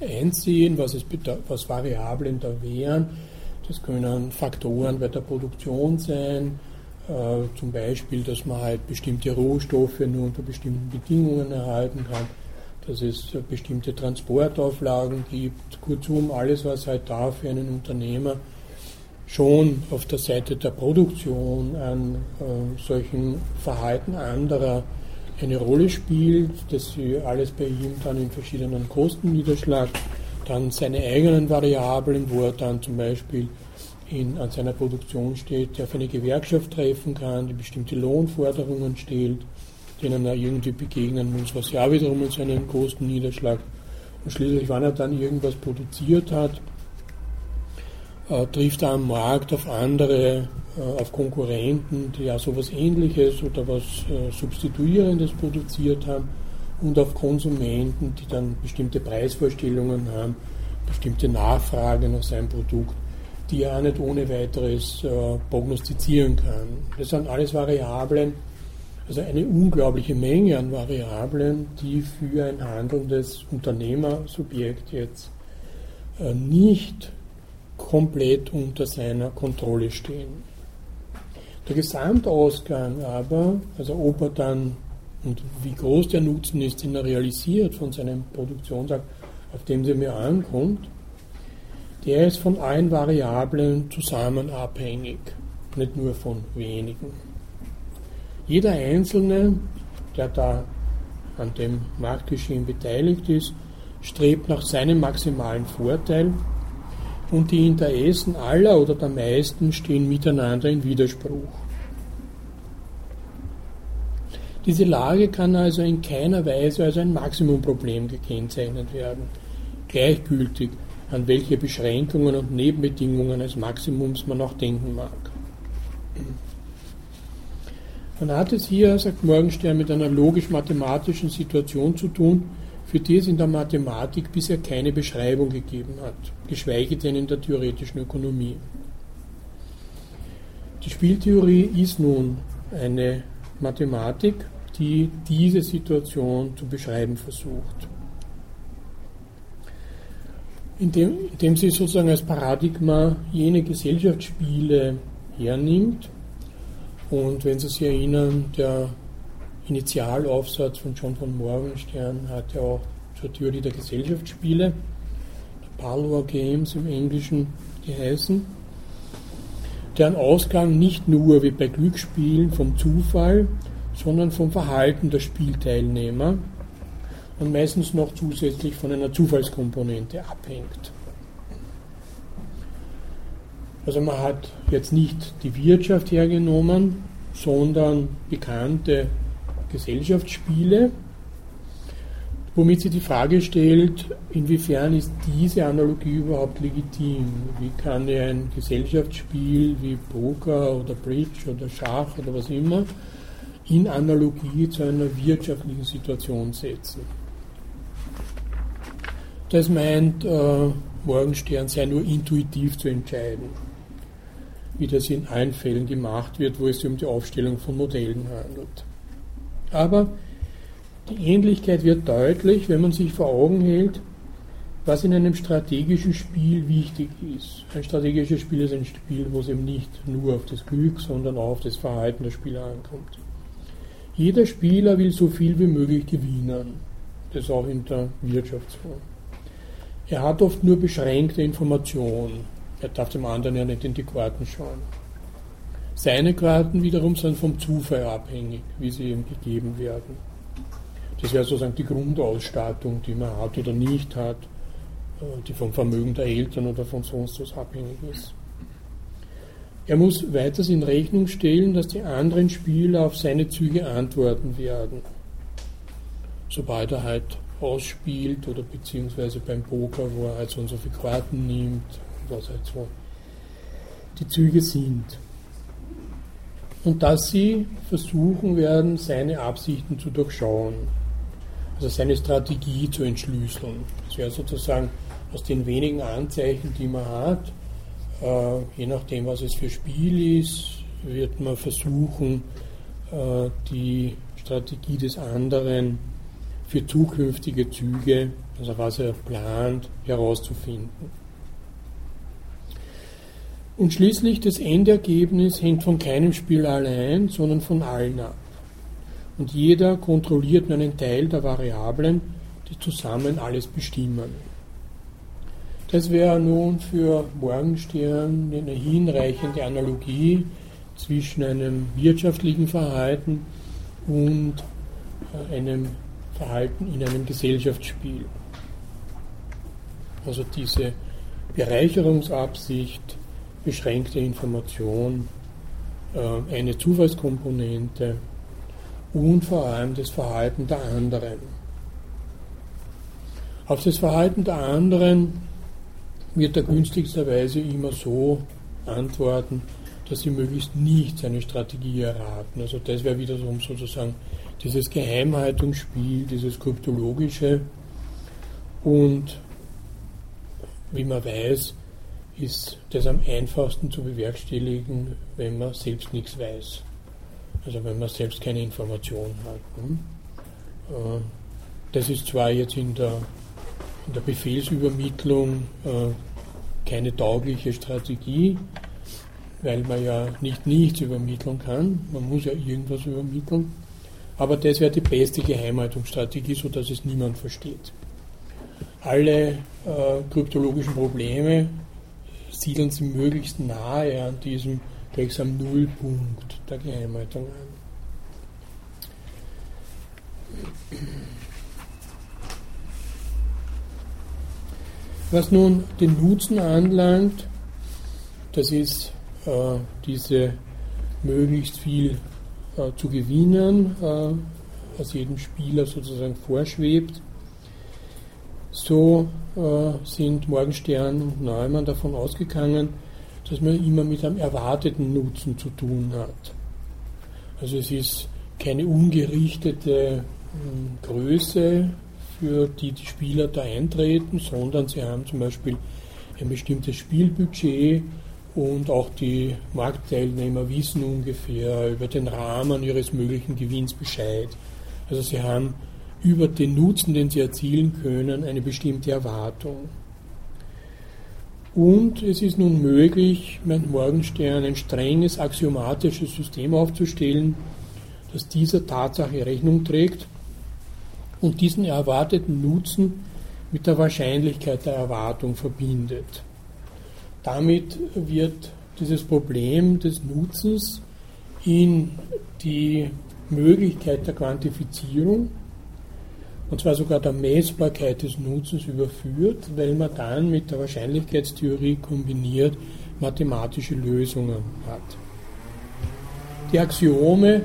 äh, einsehen, was, es was Variablen da wären. Das können Faktoren bei der Produktion sein, zum Beispiel, dass man halt bestimmte Rohstoffe nur unter bestimmten Bedingungen erhalten kann, dass es bestimmte Transportauflagen gibt, kurzum alles, was halt da für einen Unternehmer schon auf der Seite der Produktion an äh, solchen Verhalten anderer eine Rolle spielt, dass sie alles bei ihm dann in verschiedenen Kosten niederschlägt, dann seine eigenen Variablen, wo er dann zum Beispiel in, an seiner Produktion steht, der auf eine Gewerkschaft treffen kann, die bestimmte Lohnforderungen stellt, denen er irgendwie begegnen muss, was ja wiederum in seinen Kosten niederschlägt. Und schließlich, wann er dann irgendwas produziert hat, äh, trifft er am Markt auf andere, äh, auf Konkurrenten, die ja sowas ähnliches oder was äh, Substituierendes produziert haben und auf Konsumenten, die dann bestimmte Preisvorstellungen haben, bestimmte Nachfrage nach seinem Produkt, die er auch nicht ohne weiteres äh, prognostizieren kann. Das sind alles Variablen, also eine unglaubliche Menge an Variablen, die für ein handelndes Unternehmersubjekt jetzt äh, nicht komplett unter seiner Kontrolle stehen. Der Gesamtausgang aber, also ob er dann und wie groß der Nutzen ist, den er realisiert von seinem Produktionsakt, auf dem sie mir ankommt, der ist von allen Variablen zusammen abhängig, nicht nur von wenigen. Jeder Einzelne, der da an dem Marktgeschehen beteiligt ist, strebt nach seinem maximalen Vorteil und die Interessen aller oder der meisten stehen miteinander in Widerspruch. Diese Lage kann also in keiner Weise als ein Maximumproblem gekennzeichnet werden. Gleichgültig, an welche Beschränkungen und Nebenbedingungen eines Maximums man auch denken mag. Man hat es hier, sagt Morgenstern, mit einer logisch-mathematischen Situation zu tun, für die es in der Mathematik bisher keine Beschreibung gegeben hat, geschweige denn in der theoretischen Ökonomie. Die Spieltheorie ist nun eine Mathematik, die diese Situation zu beschreiben versucht. Indem, indem sie sozusagen als Paradigma jene Gesellschaftsspiele hernimmt. Und wenn Sie sich erinnern, der Initialaufsatz von John von Morgenstern hat ja auch zur Theorie der Gesellschaftsspiele, Parlour Games im Englischen geheißen, deren Ausgang nicht nur wie bei Glücksspielen vom Zufall, sondern vom Verhalten der Spielteilnehmer und meistens noch zusätzlich von einer Zufallskomponente abhängt. Also man hat jetzt nicht die Wirtschaft hergenommen, sondern bekannte Gesellschaftsspiele, womit sie die Frage stellt, inwiefern ist diese Analogie überhaupt legitim? Wie kann ein Gesellschaftsspiel wie Poker oder Bridge oder Schach oder was immer in Analogie zu einer wirtschaftlichen Situation setzen? Das meint äh, Morgenstern sehr nur intuitiv zu entscheiden, wie das in allen Fällen gemacht wird, wo es sich um die Aufstellung von Modellen handelt. Aber die Ähnlichkeit wird deutlich, wenn man sich vor Augen hält, was in einem strategischen Spiel wichtig ist. Ein strategisches Spiel ist ein Spiel, wo es eben nicht nur auf das Glück, sondern auch auf das Verhalten der Spieler ankommt. Jeder Spieler will so viel wie möglich gewinnen. Das auch in der Wirtschaftsform. Er hat oft nur beschränkte Informationen. Er darf dem anderen ja nicht in die Karten schauen. Seine Karten wiederum sind vom Zufall abhängig, wie sie ihm gegeben werden. Das wäre sozusagen die Grundausstattung, die man hat oder nicht hat, äh, die vom Vermögen der Eltern oder von sonst was abhängig ist. Er muss weiters in Rechnung stellen, dass die anderen Spieler auf seine Züge antworten werden. Sobald er halt ausspielt oder beziehungsweise beim Poker, wo er halt so und so viele Karten nimmt, was halt so die Züge sind. Und dass sie versuchen werden, seine Absichten zu durchschauen also seine Strategie zu entschlüsseln. Das wäre sozusagen aus den wenigen Anzeichen, die man hat, äh, je nachdem, was es für Spiel ist, wird man versuchen, äh, die Strategie des anderen für zukünftige Züge, also was er plant, herauszufinden. Und schließlich das Endergebnis hängt von keinem Spiel allein, sondern von allen ab und jeder kontrolliert nur einen Teil der Variablen, die zusammen alles bestimmen. Das wäre nun für Morgenstern eine hinreichende Analogie zwischen einem wirtschaftlichen Verhalten und äh, einem Verhalten in einem Gesellschaftsspiel. Also diese Bereicherungsabsicht, beschränkte Information, äh, eine Zufallskomponente, und vor allem das Verhalten der anderen. Auf das Verhalten der anderen wird er günstigsterweise immer so antworten, dass sie möglichst nicht seine Strategie erraten. Also das wäre wiederum sozusagen dieses Geheimhaltungsspiel, dieses kryptologische. Und wie man weiß, ist das am einfachsten zu bewerkstelligen, wenn man selbst nichts weiß. Also wenn man selbst keine Information hat. Ne? Äh, das ist zwar jetzt in der, in der Befehlsübermittlung äh, keine taugliche Strategie, weil man ja nicht nichts übermitteln kann. Man muss ja irgendwas übermitteln. Aber das wäre die beste Geheimhaltungsstrategie, sodass es niemand versteht. Alle äh, kryptologischen Probleme siedeln sie möglichst nahe an diesem gleichsam Nullpunkt der Geheimhaltung an. Was nun den Nutzen anlangt, das ist äh, diese möglichst viel äh, zu gewinnen, äh, was jedem Spieler sozusagen vorschwebt. So äh, sind Morgenstern und Neumann davon ausgegangen, dass man immer mit einem erwarteten Nutzen zu tun hat. Also es ist keine ungerichtete hm, Größe, für die die Spieler da eintreten, sondern sie haben zum Beispiel ein bestimmtes Spielbudget und auch die Marktteilnehmer wissen ungefähr über den Rahmen ihres möglichen Gewinns Bescheid. Also sie haben über den Nutzen, den sie erzielen können, eine bestimmte Erwartung. Und es ist nun möglich, mit Morgenstern ein strenges axiomatisches System aufzustellen, das dieser Tatsache Rechnung trägt und diesen erwarteten Nutzen mit der Wahrscheinlichkeit der Erwartung verbindet. Damit wird dieses Problem des Nutzens in die Möglichkeit der Quantifizierung und zwar sogar der Messbarkeit des Nutzens überführt, weil man dann mit der Wahrscheinlichkeitstheorie kombiniert mathematische Lösungen hat. Die Axiome,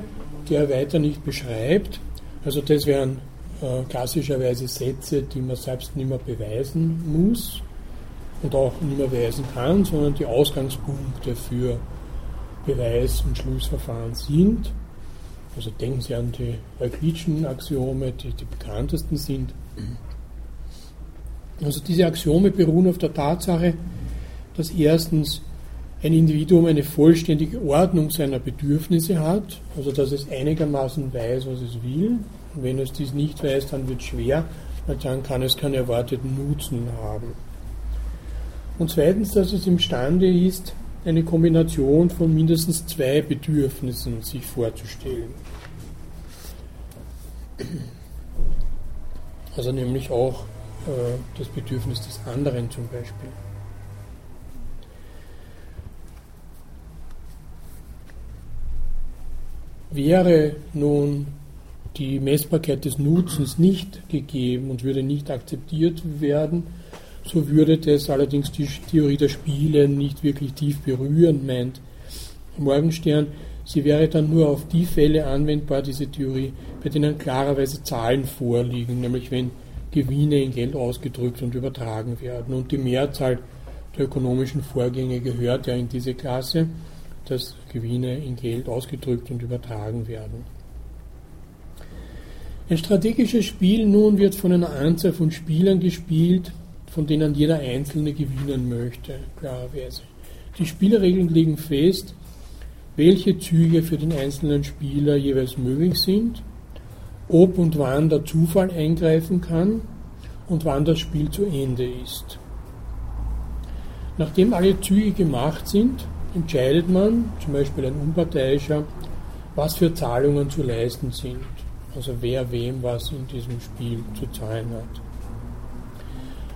die er weiter nicht beschreibt, also das wären äh, klassischerweise Sätze, die man selbst nicht mehr beweisen muss und auch nicht mehr beweisen kann, sondern die Ausgangspunkte für Beweis- und Schlussverfahren sind. Also denken Sie an die Euklidischen Axiome, die die bekanntesten sind. Also diese Axiome beruhen auf der Tatsache, dass erstens ein Individuum eine vollständige Ordnung seiner Bedürfnisse hat, also dass es einigermaßen weiß, was es will. Und wenn es dies nicht weiß, dann wird es schwer, weil dann kann es keinen erwarteten Nutzen haben. Und zweitens, dass es imstande ist, eine Kombination von mindestens zwei Bedürfnissen sich vorzustellen. Also nämlich auch äh, das Bedürfnis des anderen zum Beispiel. Wäre nun die Messbarkeit des Nutzens nicht gegeben und würde nicht akzeptiert werden, so würde das allerdings die Theorie der Spiele nicht wirklich tief berühren, meint Morgenstern. Sie wäre dann nur auf die Fälle anwendbar, diese Theorie, bei denen klarerweise Zahlen vorliegen, nämlich wenn Gewinne in Geld ausgedrückt und übertragen werden. Und die Mehrzahl der ökonomischen Vorgänge gehört ja in diese Klasse, dass Gewinne in Geld ausgedrückt und übertragen werden. Ein strategisches Spiel nun wird von einer Anzahl von Spielern gespielt, von denen jeder Einzelne gewinnen möchte, klarerweise. Die Spielregeln legen fest, welche Züge für den einzelnen Spieler jeweils möglich sind ob und wann der Zufall eingreifen kann und wann das Spiel zu Ende ist. Nachdem alle Züge gemacht sind, entscheidet man, zum Beispiel ein Unparteiischer, was für Zahlungen zu leisten sind. Also wer wem was in diesem Spiel zu zahlen hat.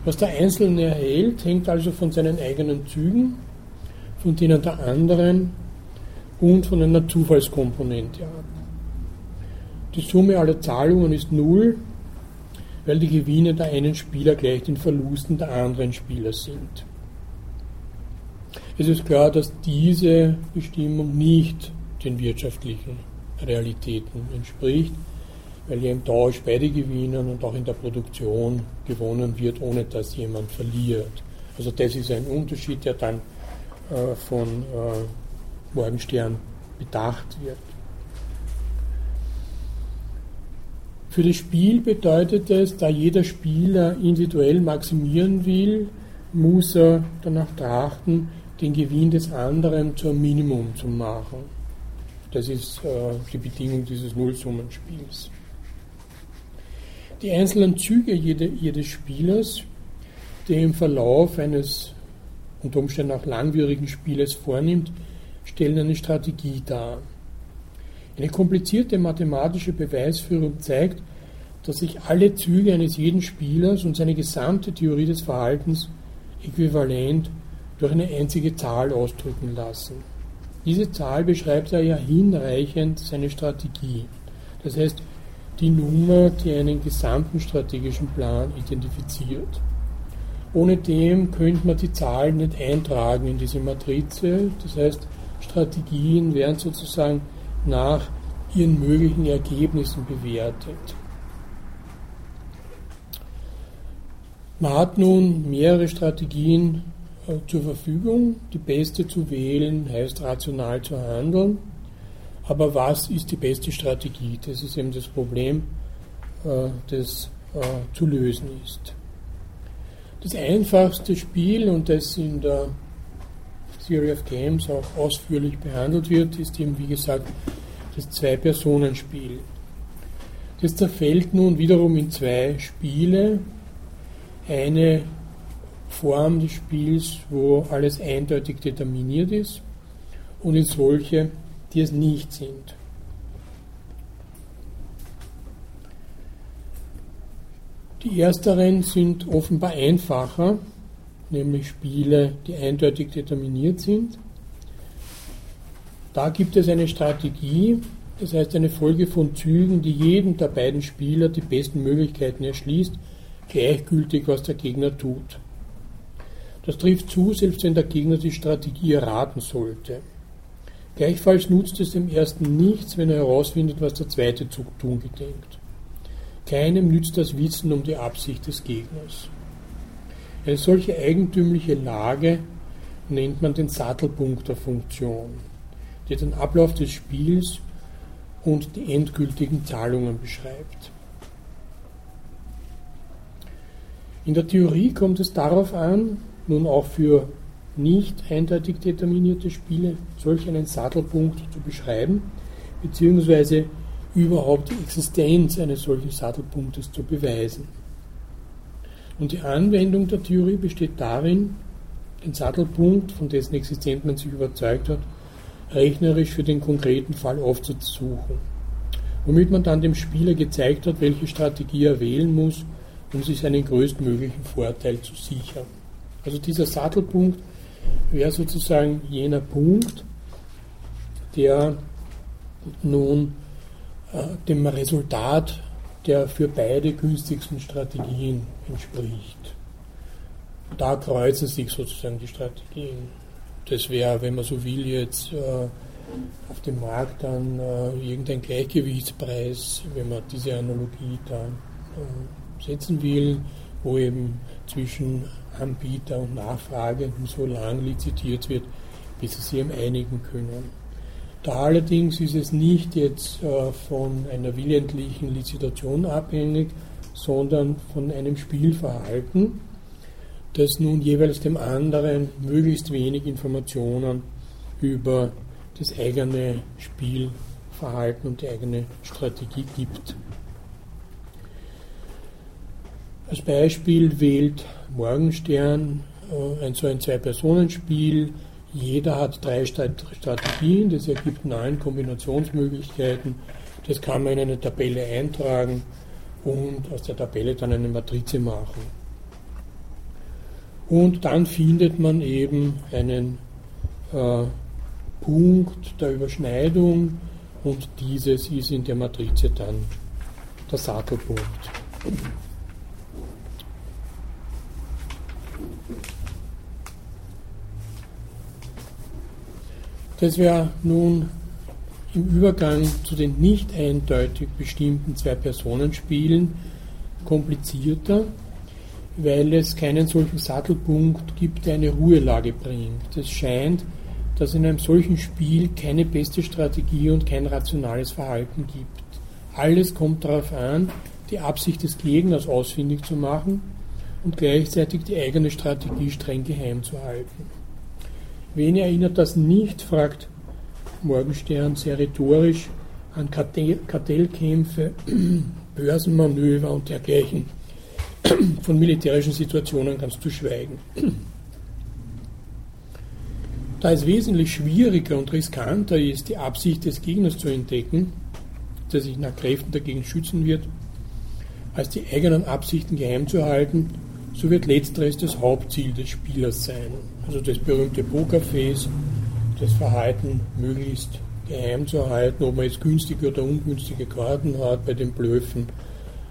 Was der Einzelne erhält, hängt also von seinen eigenen Zügen, von denen der anderen und von einer Zufallskomponente ab. Die Summe aller Zahlungen ist null, weil die Gewinne der einen Spieler gleich den Verlusten der anderen Spieler sind. Es ist klar, dass diese Bestimmung nicht den wirtschaftlichen Realitäten entspricht, weil im Tausch beide gewinnen und auch in der Produktion gewonnen wird, ohne dass jemand verliert. Also das ist ein Unterschied, der dann äh, von äh, Morgenstern bedacht wird. Für das Spiel bedeutet es, da jeder Spieler individuell maximieren will, muss er danach trachten, den Gewinn des anderen zum Minimum zu machen. Das ist äh, die Bedingung dieses Nullsummenspiels. Die einzelnen Züge jede, jedes Spielers, der im Verlauf eines unter Umständen auch langwierigen Spieles vornimmt, stellen eine Strategie dar. Eine komplizierte mathematische Beweisführung zeigt, dass sich alle Züge eines jeden Spielers und seine gesamte Theorie des Verhaltens äquivalent durch eine einzige Zahl ausdrücken lassen. Diese Zahl beschreibt er ja hinreichend seine Strategie. Das heißt, die Nummer, die einen gesamten strategischen Plan identifiziert. Ohne dem könnte man die Zahlen nicht eintragen in diese Matrize. Das heißt, Strategien werden sozusagen nach ihren möglichen Ergebnissen bewertet. Man hat nun mehrere Strategien äh, zur Verfügung. Die beste zu wählen heißt rational zu handeln. Aber was ist die beste Strategie? Das ist eben das Problem, äh, das äh, zu lösen ist. Das einfachste Spiel und das in der Theory of Games auch ausführlich behandelt wird, ist eben, wie gesagt, das Zwei-Personen-Spiel. Das zerfällt nun wiederum in zwei Spiele. Eine Form des Spiels, wo alles eindeutig determiniert ist, und in solche, die es nicht sind. Die ersteren sind offenbar einfacher, nämlich Spiele, die eindeutig determiniert sind. Da gibt es eine Strategie, das heißt eine Folge von Zügen, die jedem der beiden Spieler die besten Möglichkeiten erschließt, gleichgültig was der Gegner tut. Das trifft zu, selbst wenn der Gegner die Strategie erraten sollte. Gleichfalls nutzt es dem ersten nichts, wenn er herausfindet, was der zweite zu tun gedenkt. Keinem nützt das Wissen um die Absicht des Gegners. Eine solche eigentümliche Lage nennt man den Sattelpunkt der Funktion, die den Ablauf des Spiels und die endgültigen Zahlungen beschreibt. In der Theorie kommt es darauf an, nun auch für nicht eindeutig determinierte Spiele solch einen Sattelpunkt zu beschreiben, beziehungsweise überhaupt die Existenz eines solchen Sattelpunktes zu beweisen. Und die Anwendung der Theorie besteht darin, den Sattelpunkt, von dessen Existenz man sich überzeugt hat, rechnerisch für den konkreten Fall aufzusuchen, womit man dann dem Spieler gezeigt hat, welche Strategie er wählen muss, um sich seinen größtmöglichen Vorteil zu sichern. Also dieser Sattelpunkt wäre sozusagen jener Punkt, der nun äh, dem Resultat der für beide günstigsten Strategien entspricht. Da kreuzen sich sozusagen die Strategien. Das wäre, wenn man so will, jetzt äh, auf dem Markt dann äh, irgendein Gleichgewichtspreis, wenn man diese Analogie dann äh, setzen will, wo eben zwischen Anbieter und Nachfrage so lange lizitiert wird, bis sie sich einigen können. Da allerdings ist es nicht jetzt äh, von einer willentlichen Lizitation abhängig, sondern von einem Spielverhalten, das nun jeweils dem anderen möglichst wenig Informationen über das eigene Spielverhalten und die eigene Strategie gibt. Als Beispiel wählt Morgenstern äh, ein so ein Zwei-Personen-Spiel. Jeder hat drei Strategien, das ergibt neun Kombinationsmöglichkeiten. Das kann man in eine Tabelle eintragen und aus der Tabelle dann eine Matrize machen. Und dann findet man eben einen äh, Punkt der Überschneidung und dieses ist in der Matrize dann der Sattelpunkt. Das wäre nun im Übergang zu den nicht eindeutig bestimmten Zwei-Personen-Spielen komplizierter, weil es keinen solchen Sattelpunkt gibt, der eine Ruhelage bringt. Es scheint, dass in einem solchen Spiel keine beste Strategie und kein rationales Verhalten gibt. Alles kommt darauf an, die Absicht des Gegners ausfindig zu machen und gleichzeitig die eigene Strategie streng geheim zu halten. Wen erinnert das nicht, fragt Morgenstern sehr rhetorisch an Kartellkämpfe, *clears throat* Börsenmanöver und dergleichen. *clears throat* Von militärischen Situationen ganz zu schweigen. *clears throat* Da es wesentlich schwieriger und riskanter ist, die Absicht des Gegners zu entdecken, der sich nach Kräften dagegen schützen wird, als die eigenen Absichten geheim zu halten, so wird letzteres das Hauptziel des Spielers sein. Also das berühmte Pokerface, das Verhalten möglichst geheim zu halten, ob man jetzt günstige oder ungünstige Karten hat bei den Blöffen.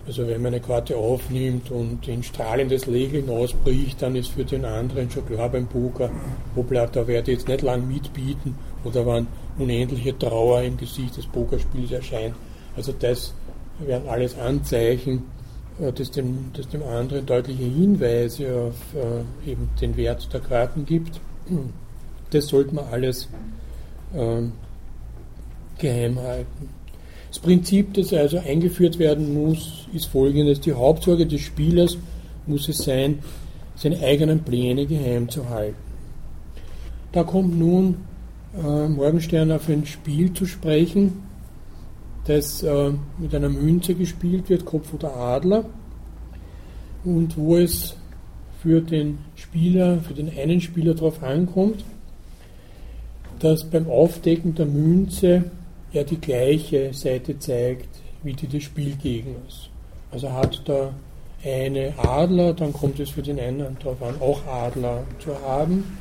Also wenn man eine Karte aufnimmt und in strahlendes Lächeln ausbricht, dann ist für den anderen schon klar beim Poker, hoppla, da werde ich jetzt nicht lang mitbieten oder wann unendliche Trauer im Gesicht des Pokerspiels erscheint. Also das wären alles Anzeichen, das dem, das dem anderen deutliche Hinweise auf äh, eben den Wert der Karten gibt. Das sollte man alles äh, geheim halten. Das Prinzip, das also eingeführt werden muss, ist folgendes. Die Hauptsorge des Spielers muss es sein, seine eigenen Pläne geheim zu halten. Da kommt nun äh, Morgenstern auf ein Spiel zu sprechen, das äh, mit einer Münze gespielt wird, Kopf oder Adler, und wo es für den Spieler, für den einen Spieler darauf ankommt, dass beim Aufdecken der Münze er die gleiche Seite zeigt wie die des Spielgegners. Also hat da eine Adler, dann kommt es für den einen darauf an, auch Adler zu haben.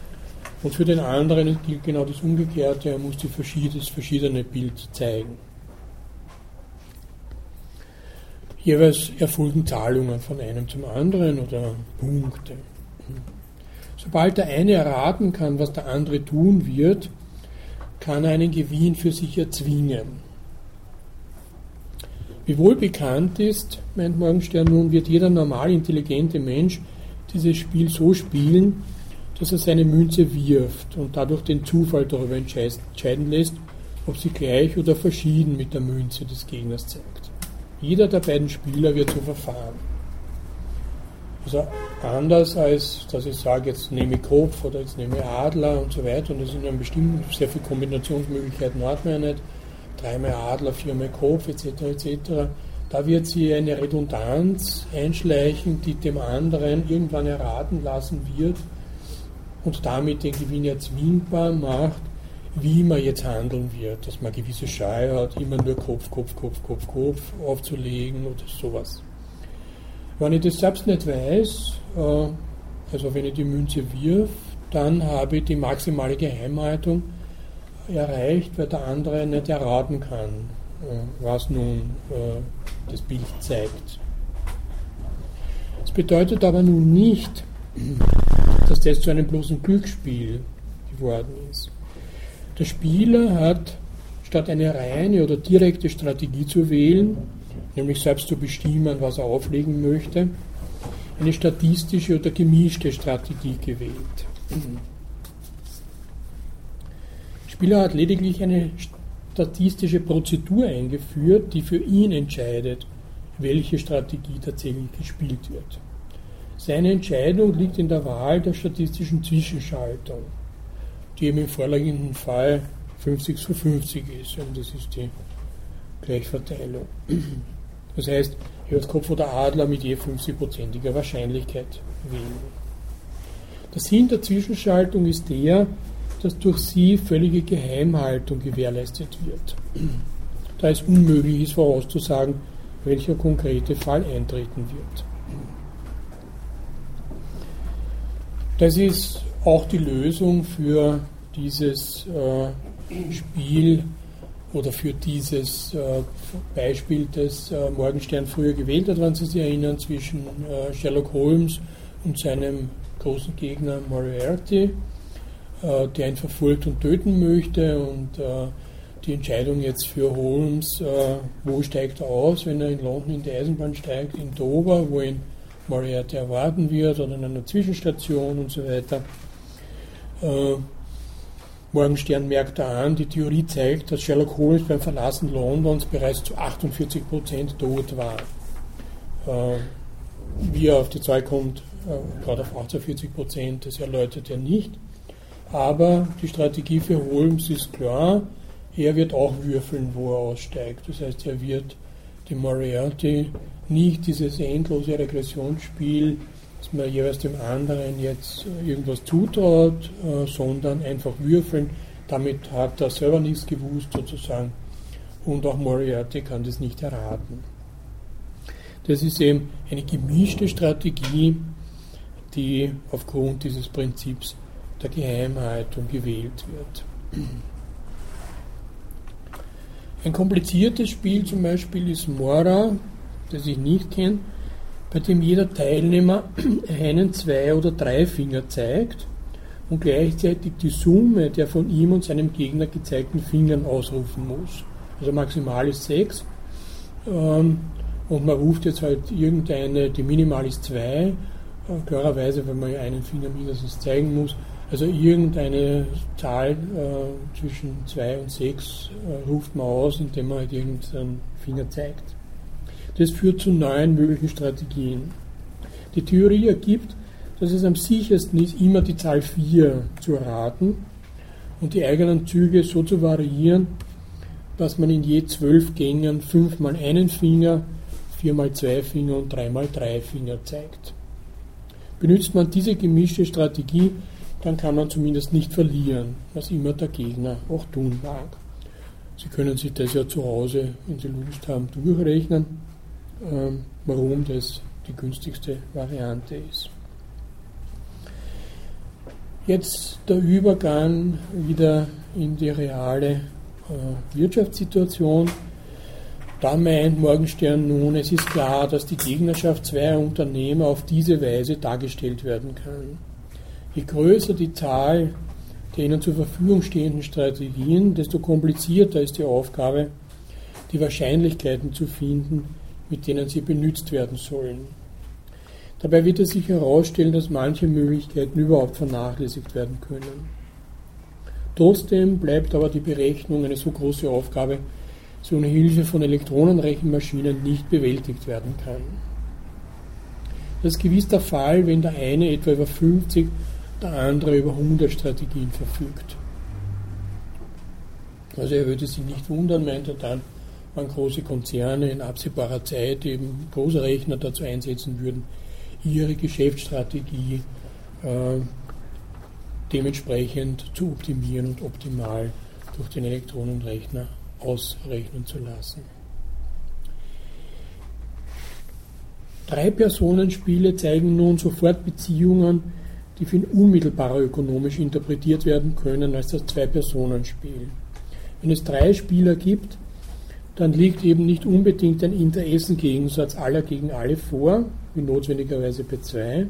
Und für den anderen gilt genau das Umgekehrte, er muss das verschiedene Bild zeigen. Jeweils erfolgen Zahlungen von einem zum anderen oder Punkte. Sobald der eine erraten kann, was der andere tun wird, kann er einen Gewinn für sich erzwingen. Wie wohl bekannt ist, meint Morgenstern nun, wird jeder normal intelligente Mensch dieses Spiel so spielen, dass er seine Münze wirft und dadurch den Zufall darüber entscheiden lässt, ob sie gleich oder verschieden mit der Münze des Gegners zeigt. Jeder der beiden Spieler wird so verfahren. Also anders als, dass ich sage, jetzt nehme ich Kopf oder jetzt nehme ich Adler und so weiter. Und das sind dann bestimmt sehr viele Kombinationsmöglichkeiten, hat man ja nicht. Dreimal Adler, viermal Kopf etc. etc. Da wird sie eine Redundanz einschleichen, die dem anderen irgendwann erraten lassen wird und damit den Gewinn erzwingbar macht, wie man jetzt handeln wird. Dass man gewisse Scheu hat, immer nur Kopf, Kopf, Kopf, Kopf, Kopf aufzulegen oder sowas. Wenn ich das selbst nicht weiß, äh, also wenn ich die Münze wirf, dann habe ich die maximale Geheimhaltung erreicht, weil der andere nicht erraten kann, äh, was nun äh, das Bild zeigt. Das bedeutet aber nun nicht, dass das zu einem bloßen Glücksspiel geworden ist. Der Spieler hat, statt eine reine oder direkte Strategie zu wählen, nämlich selbst zu bestimmen, was er auflegen möchte, eine statistische oder gemischte Strategie gewählt. Der Spieler hat lediglich eine statistische Prozedur eingeführt, die für ihn entscheidet, welche Strategie tatsächlich gespielt wird. Seine Entscheidung liegt in der Wahl der statistischen Zwischenschaltung, die eben im vorliegenden Fall 50 zu 50 ist. Und das ist die Gleichverteilung. Das heißt, ich werde Kopf oder Adler mit je 50-prozentiger Wahrscheinlichkeit wählen. Der Sinn der Zwischenschaltung ist der, dass durch sie völlige Geheimhaltung gewährleistet wird. Da es unmöglich ist vorauszusagen, welcher konkrete Fall eintreten wird. Das ist auch die Lösung für dieses äh, Spiel oder für dieses äh, Beispiel, das äh, Morgenstern früher gewählt hat, wenn Sie sich erinnern, zwischen Sherlock Holmes und seinem großen Gegner Moriarty, der ihn verfolgt und töten möchte und die Entscheidung jetzt für Holmes, wo steigt er aus, wenn er in London in die Eisenbahn steigt, in Dover, wo ihn Moriarty erwarten wird oder in einer Zwischenstation und so weiter. Morgenstern merkt da an, die Theorie zeigt, dass Sherlock Holmes beim Verlassen Londons bereits zu 48 Prozent tot war. Äh, wie er auf die Zahl kommt, äh, gerade auf 48 Prozent, das erläutert er nicht. Aber die Strategie für Holmes ist klar, er wird auch würfeln, wo er aussteigt. Das heißt, er wird dem Moriarty nicht dieses endlose Regressionsspiel dass man jeweils dem anderen jetzt irgendwas zutraut, äh, sondern einfach würfeln. Damit hat er selber nichts gewusst sozusagen und auch Moriarty kann das nicht erraten. Das ist eben eine gemischte Strategie, die aufgrund dieses Prinzips der Geheimhaltung gewählt wird. Ein kompliziertes Spiel zum Beispiel ist Mora, das ich nicht kenne bei dem jeder Teilnehmer *clears throat* einen, zwei oder drei Finger zeigt und gleichzeitig die Summe der von ihm und seinem Gegner gezeigten Fingern ausrufen muss. Also maximal ist sechs. Ähm, und man ruft jetzt halt irgendeine, die minimal ist zwei, äh, klarerweise, wenn man einen Finger mindestens zeigen muss. Also irgendeine Zahl äh, zwischen zwei und sechs äh, ruft man aus, indem man halt irgendeinen Finger zeigt. Das führt zu neuen möglichen Strategien. Die Theorie ergibt, dass es am sichersten ist, immer die Zahl 4 zu erraten und die eigenen Züge so zu variieren, dass man in je zwölf Gängen fünfmal einen Finger, viermal zwei Finger und dreimal drei Finger zeigt. Benutzt man diese gemischte Strategie, dann kann man zumindest nicht verlieren, was immer der Gegner auch tun mag. Sie können sich das ja zu Hause, wenn Sie Lust haben, durchrechnen. Ähm, warum das die günstigste Variante ist. Jetzt der Übergang wieder in die reale äh, Wirtschaftssituation. Da meint Morgenstern nun, es ist klar, dass die Gegnerschaft zweier Unternehmer auf diese Weise dargestellt werden kann. Je größer die Zahl der ihnen zur Verfügung stehenden Strategien, desto komplizierter ist die Aufgabe, die Wahrscheinlichkeiten zu finden, mit denen sie benutzt werden sollen. Dabei wird es sich herausstellen, dass manche Möglichkeiten überhaupt vernachlässigt werden können. Trotzdem bleibt aber die Berechnung eine so große Aufgabe, sie ohne Hilfe von Elektronenrechenmaschinen nicht bewältigt werden kann. Das ist gewiss der Fall, wenn der eine etwa über 50, der andere über 100 Strategien verfügt. Also er würde sich nicht wundern, meint er dann, wenn große Konzerne in absehbarer Zeit eben große Rechner dazu einsetzen würden, ihre Geschäftsstrategie äh, dementsprechend zu optimieren und optimal durch den Elektronenrechner ausrechnen zu lassen. Drei-Personen-Spiele zeigen nun sofort Beziehungen, die viel unmittelbarer ökonomisch interpretiert werden können als das Zwei-Personen-Spiel. Wenn es drei Spieler gibt, dann liegt eben nicht unbedingt ein Interessengegensatz aller gegen alle vor, wie notwendigerweise bei zwei.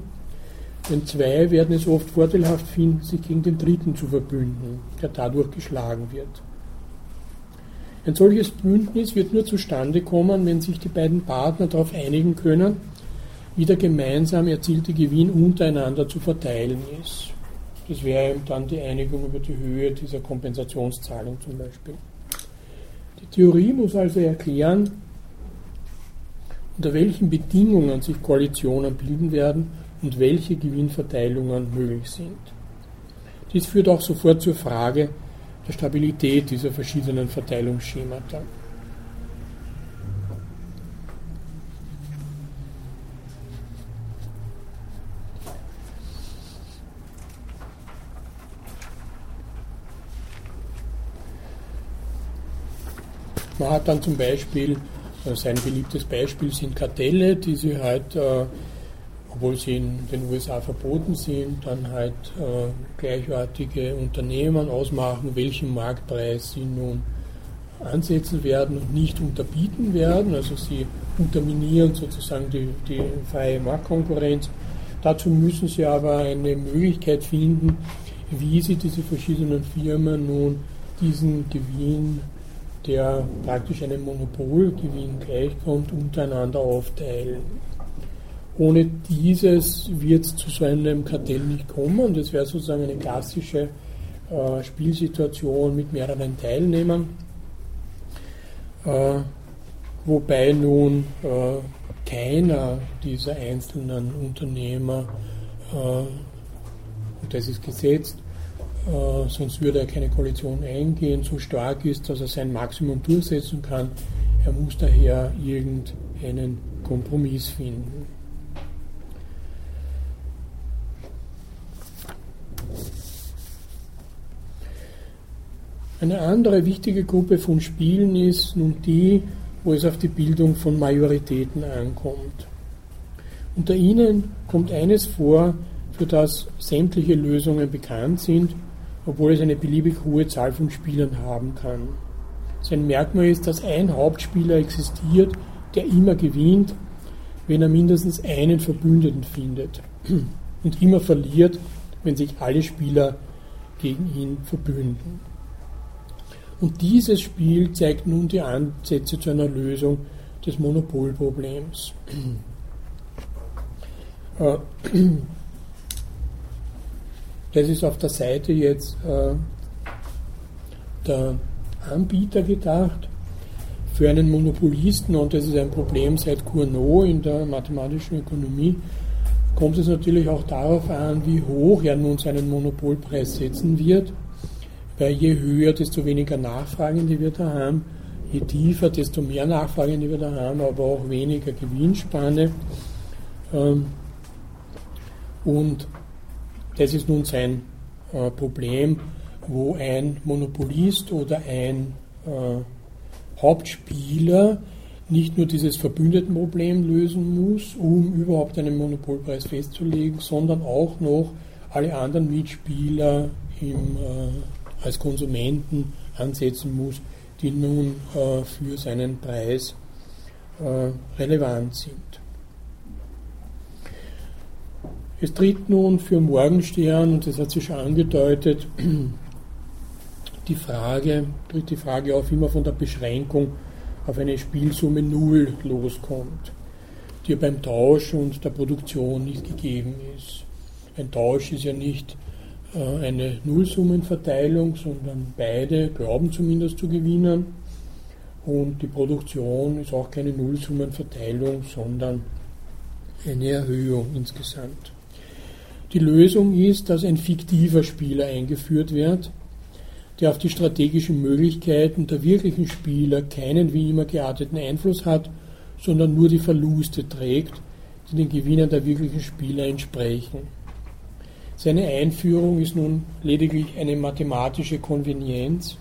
Denn zwei werden es oft vorteilhaft finden, sich gegen den Dritten zu verbünden, der dadurch geschlagen wird. Ein solches Bündnis wird nur zustande kommen, wenn sich die beiden Partner darauf einigen können, wie der gemeinsam erzielte Gewinn untereinander zu verteilen ist. Das wäre eben dann die Einigung über die Höhe dieser Kompensationszahlung zum Beispiel. Die Theorie muss also erklären, unter welchen Bedingungen sich Koalitionen bilden werden und welche Gewinnverteilungen möglich sind. Dies führt auch sofort zur Frage der Stabilität dieser verschiedenen Verteilungsschemata. Man hat dann zum Beispiel, also sein beliebtes Beispiel sind Kartelle, die sie halt, äh, obwohl sie in den USA verboten sind, dann halt äh, gleichartige Unternehmen ausmachen, welchen Marktpreis sie nun ansetzen werden und nicht unterbieten werden. Also sie unterminieren sozusagen die, die freie Marktkonkurrenz. Dazu müssen sie aber eine Möglichkeit finden, wie sie diese verschiedenen Firmen nun diesen Gewinn der praktisch einem Monopolgewinn gleichkommt, untereinander aufteilen. Ohne dieses wird es zu so einem Kartell nicht kommen. Das wäre sozusagen eine klassische äh, Spielsituation mit mehreren Teilnehmern, äh, wobei nun äh, keiner dieser einzelnen Unternehmer, äh, und das ist gesetzt, äh, sonst würde er keine Koalition eingehen, so stark ist, dass er sein Maximum durchsetzen kann. Er muss daher irgendeinen Kompromiss finden. Eine andere wichtige Gruppe von Spielen ist nun die, wo es auf die Bildung von Majoritäten ankommt. Unter ihnen kommt eines vor, für das sämtliche Lösungen bekannt sind obwohl es eine beliebig hohe Zahl von Spielern haben kann. Sein Merkmal ist, dass ein Hauptspieler existiert, der immer gewinnt, wenn er mindestens einen Verbündeten findet *clears throat* und immer verliert, wenn sich alle Spieler gegen ihn verbünden. Und dieses Spiel zeigt nun die Ansätze zu einer Lösung des Monopolproblems. *clears throat* *clears throat* Das ist auf der Seite jetzt äh, der Anbieter gedacht. Für einen Monopolisten, und das ist ein Problem seit Cournot in der mathematischen Ökonomie, kommt es natürlich auch darauf an, wie hoch er nun seinen Monopolpreis setzen wird. Weil je höher, desto weniger Nachfragende wird er haben, je tiefer, desto mehr Nachfragende wird er haben, aber auch weniger Gewinnspanne. Ähm, und das ist nun sein äh, Problem, wo ein Monopolist oder ein äh, Hauptspieler nicht nur dieses Verbündetenproblem lösen muss, um überhaupt einen Monopolpreis festzulegen, sondern auch noch alle anderen Mitspieler im, äh, als Konsumenten ansetzen muss, die nun äh, für seinen Preis äh, relevant sind. Es tritt nun für Morgenstern, und das hat sich schon angedeutet, *clears throat* die Frage, tritt die Frage auf, wie man von der Beschränkung auf eine Spielsumme Null loskommt, die beim Tausch und der Produktion nicht gegeben ist. Ein Tausch ist ja nicht äh, eine Nullsummenverteilung, sondern beide glauben zumindest zu gewinnen. Und die Produktion ist auch keine Nullsummenverteilung, sondern eine Erhöhung insgesamt. Die Lösung ist, dass ein fiktiver Spieler eingeführt wird, der auf die strategischen Möglichkeiten der wirklichen Spieler keinen wie immer gearteten Einfluss hat, sondern nur die Verluste trägt, die den Gewinnern der wirklichen Spieler entsprechen. Seine Einführung ist nun lediglich eine mathematische Konvenienz.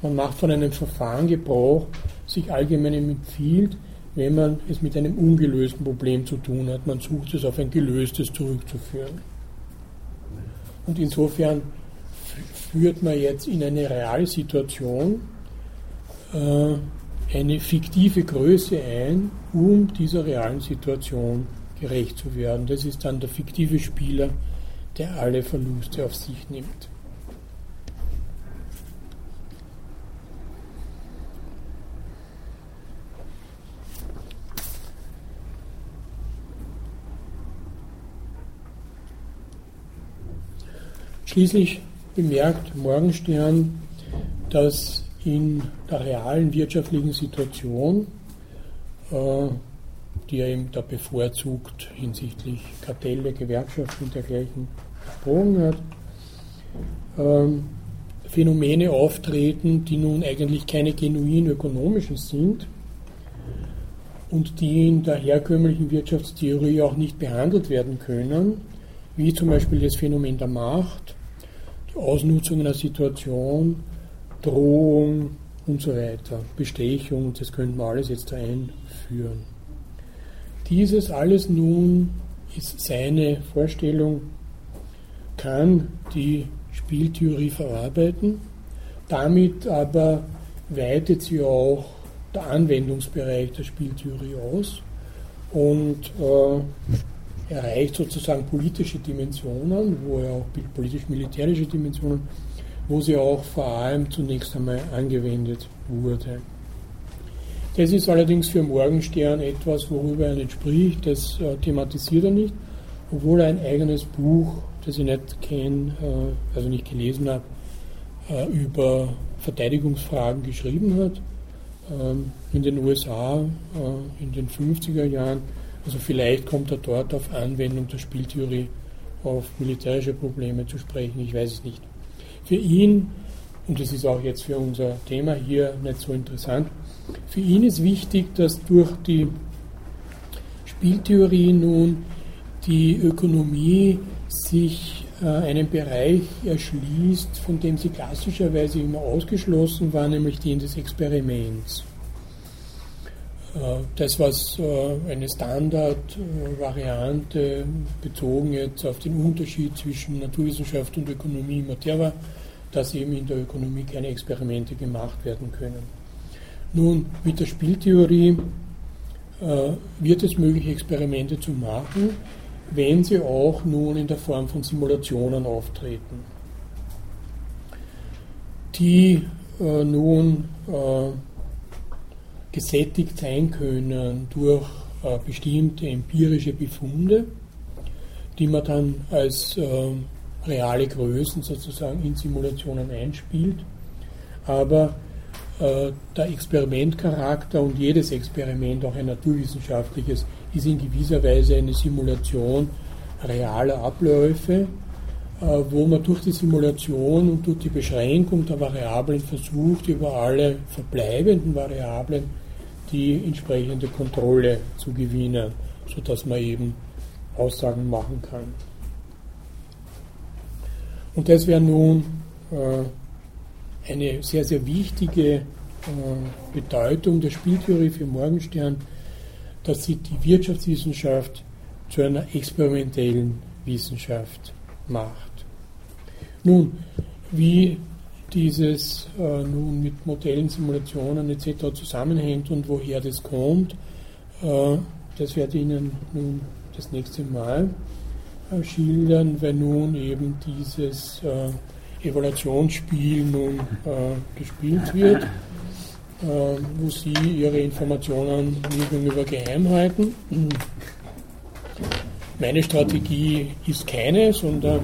Man macht von einem Verfahren Gebrauch, sich allgemein empfiehlt, wenn man es mit einem ungelösten Problem zu tun hat. Man sucht es auf ein gelöstes zurückzuführen. Und insofern führt man jetzt in eine reale Situation äh, eine fiktive Größe ein, um dieser realen Situation gerecht zu werden. Das ist dann der fiktive Spieler, der alle Verluste auf sich nimmt. Schließlich bemerkt Morgenstern, dass in der realen wirtschaftlichen Situation, äh, die er eben da bevorzugt hinsichtlich Kartelle, Gewerkschaften und dergleichen gesprochen hat, ähm, Phänomene auftreten, die nun eigentlich keine genuin ökonomischen sind und die in der herkömmlichen Wirtschaftstheorie auch nicht behandelt werden können, wie zum Beispiel das Phänomen der Macht Ausnutzung einer Situation, Drohung und so weiter, Bestechung, das könnten wir alles jetzt einführen. Dieses alles nun ist seine Vorstellung, kann die Spieltheorie verarbeiten, damit aber weitet sie auch der Anwendungsbereich der Spieltheorie aus und äh, erreicht sozusagen politische Dimensionen, wo er auch politisch-militärische Dimensionen, wo sie auch vor allem zunächst einmal angewendet wurde. Das ist allerdings für Morgenstern etwas, worüber er nicht spricht, das äh, thematisiert er nicht, obwohl er ein eigenes Buch, das ich nicht kenne, äh, also nicht gelesen habe, äh, über Verteidigungsfragen geschrieben hat. Ähm, in den USA äh, in den 50er Jahren also vielleicht kommt er dort auf Anwendung der Spieltheorie auf militärische Probleme zu sprechen, ich weiß es nicht. Für ihn, und das ist auch jetzt für unser Thema hier nicht so interessant, für ihn ist wichtig, dass durch die Spieltheorie nun die Ökonomie sich äh, einen Bereich erschließt, von dem sie klassischerweise immer ausgeschlossen war, nämlich den des Experiments. Äh, das, was äh, eine Standardvariante bezogen jetzt auf den Unterschied zwischen Naturwissenschaft und Ökonomie immer der war, dass eben in der Ökonomie keine Experimente gemacht werden können. Nun, mit der Spieltheorie äh, wird es möglich, Experimente zu machen, wenn sie auch nun in der Form von Simulationen auftreten, die nun gesättigt sein können durch äh, bestimmte empirische Befunde, die man dann als äh, reale Größen sozusagen in Simulationen einspielt. Aber äh, der Experimentcharakter und jedes Experiment, auch ein naturwissenschaftliches, ist in gewisser Weise eine Simulation realer Abläufe, äh, wo man durch die Simulation und durch die Beschränkung der Variablen versucht, über alle verbleibenden Variablen die entsprechende Kontrolle zu gewinnen, sodass man eben Aussagen machen kann. Und das wäre nun äh, eine sehr, sehr wichtige äh, Bedeutung der Spieltheorie für Morgenstern, dass sie die Wirtschaftswissenschaft zu einer experimentellen Wissenschaft macht. Nun, wie dieses äh, nun mit Modellen, Simulationen etc. zusammenhängt und woher das kommt, äh, das werde ich Ihnen nun das nächste Mal äh, schildern, wenn nun eben dieses äh, Evaluationsspiel nun äh, gespielt wird, äh, wo Sie Ihre Informationen gegenüber geheim halten. Meine Strategie ist keine, sondern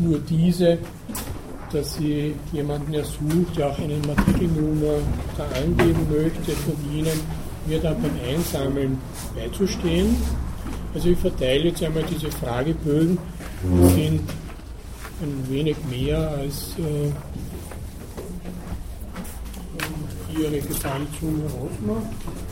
nur diese, dass Sie jemanden ersucht, der auch eine Matrikelnummer da angeben möchte, von Ihnen mir dann beim Einsammeln beizustehen. Also ich verteile jetzt einmal diese Fragebögen, die sind ein wenig mehr als äh, Ihre Gesamtsumme ausmacht.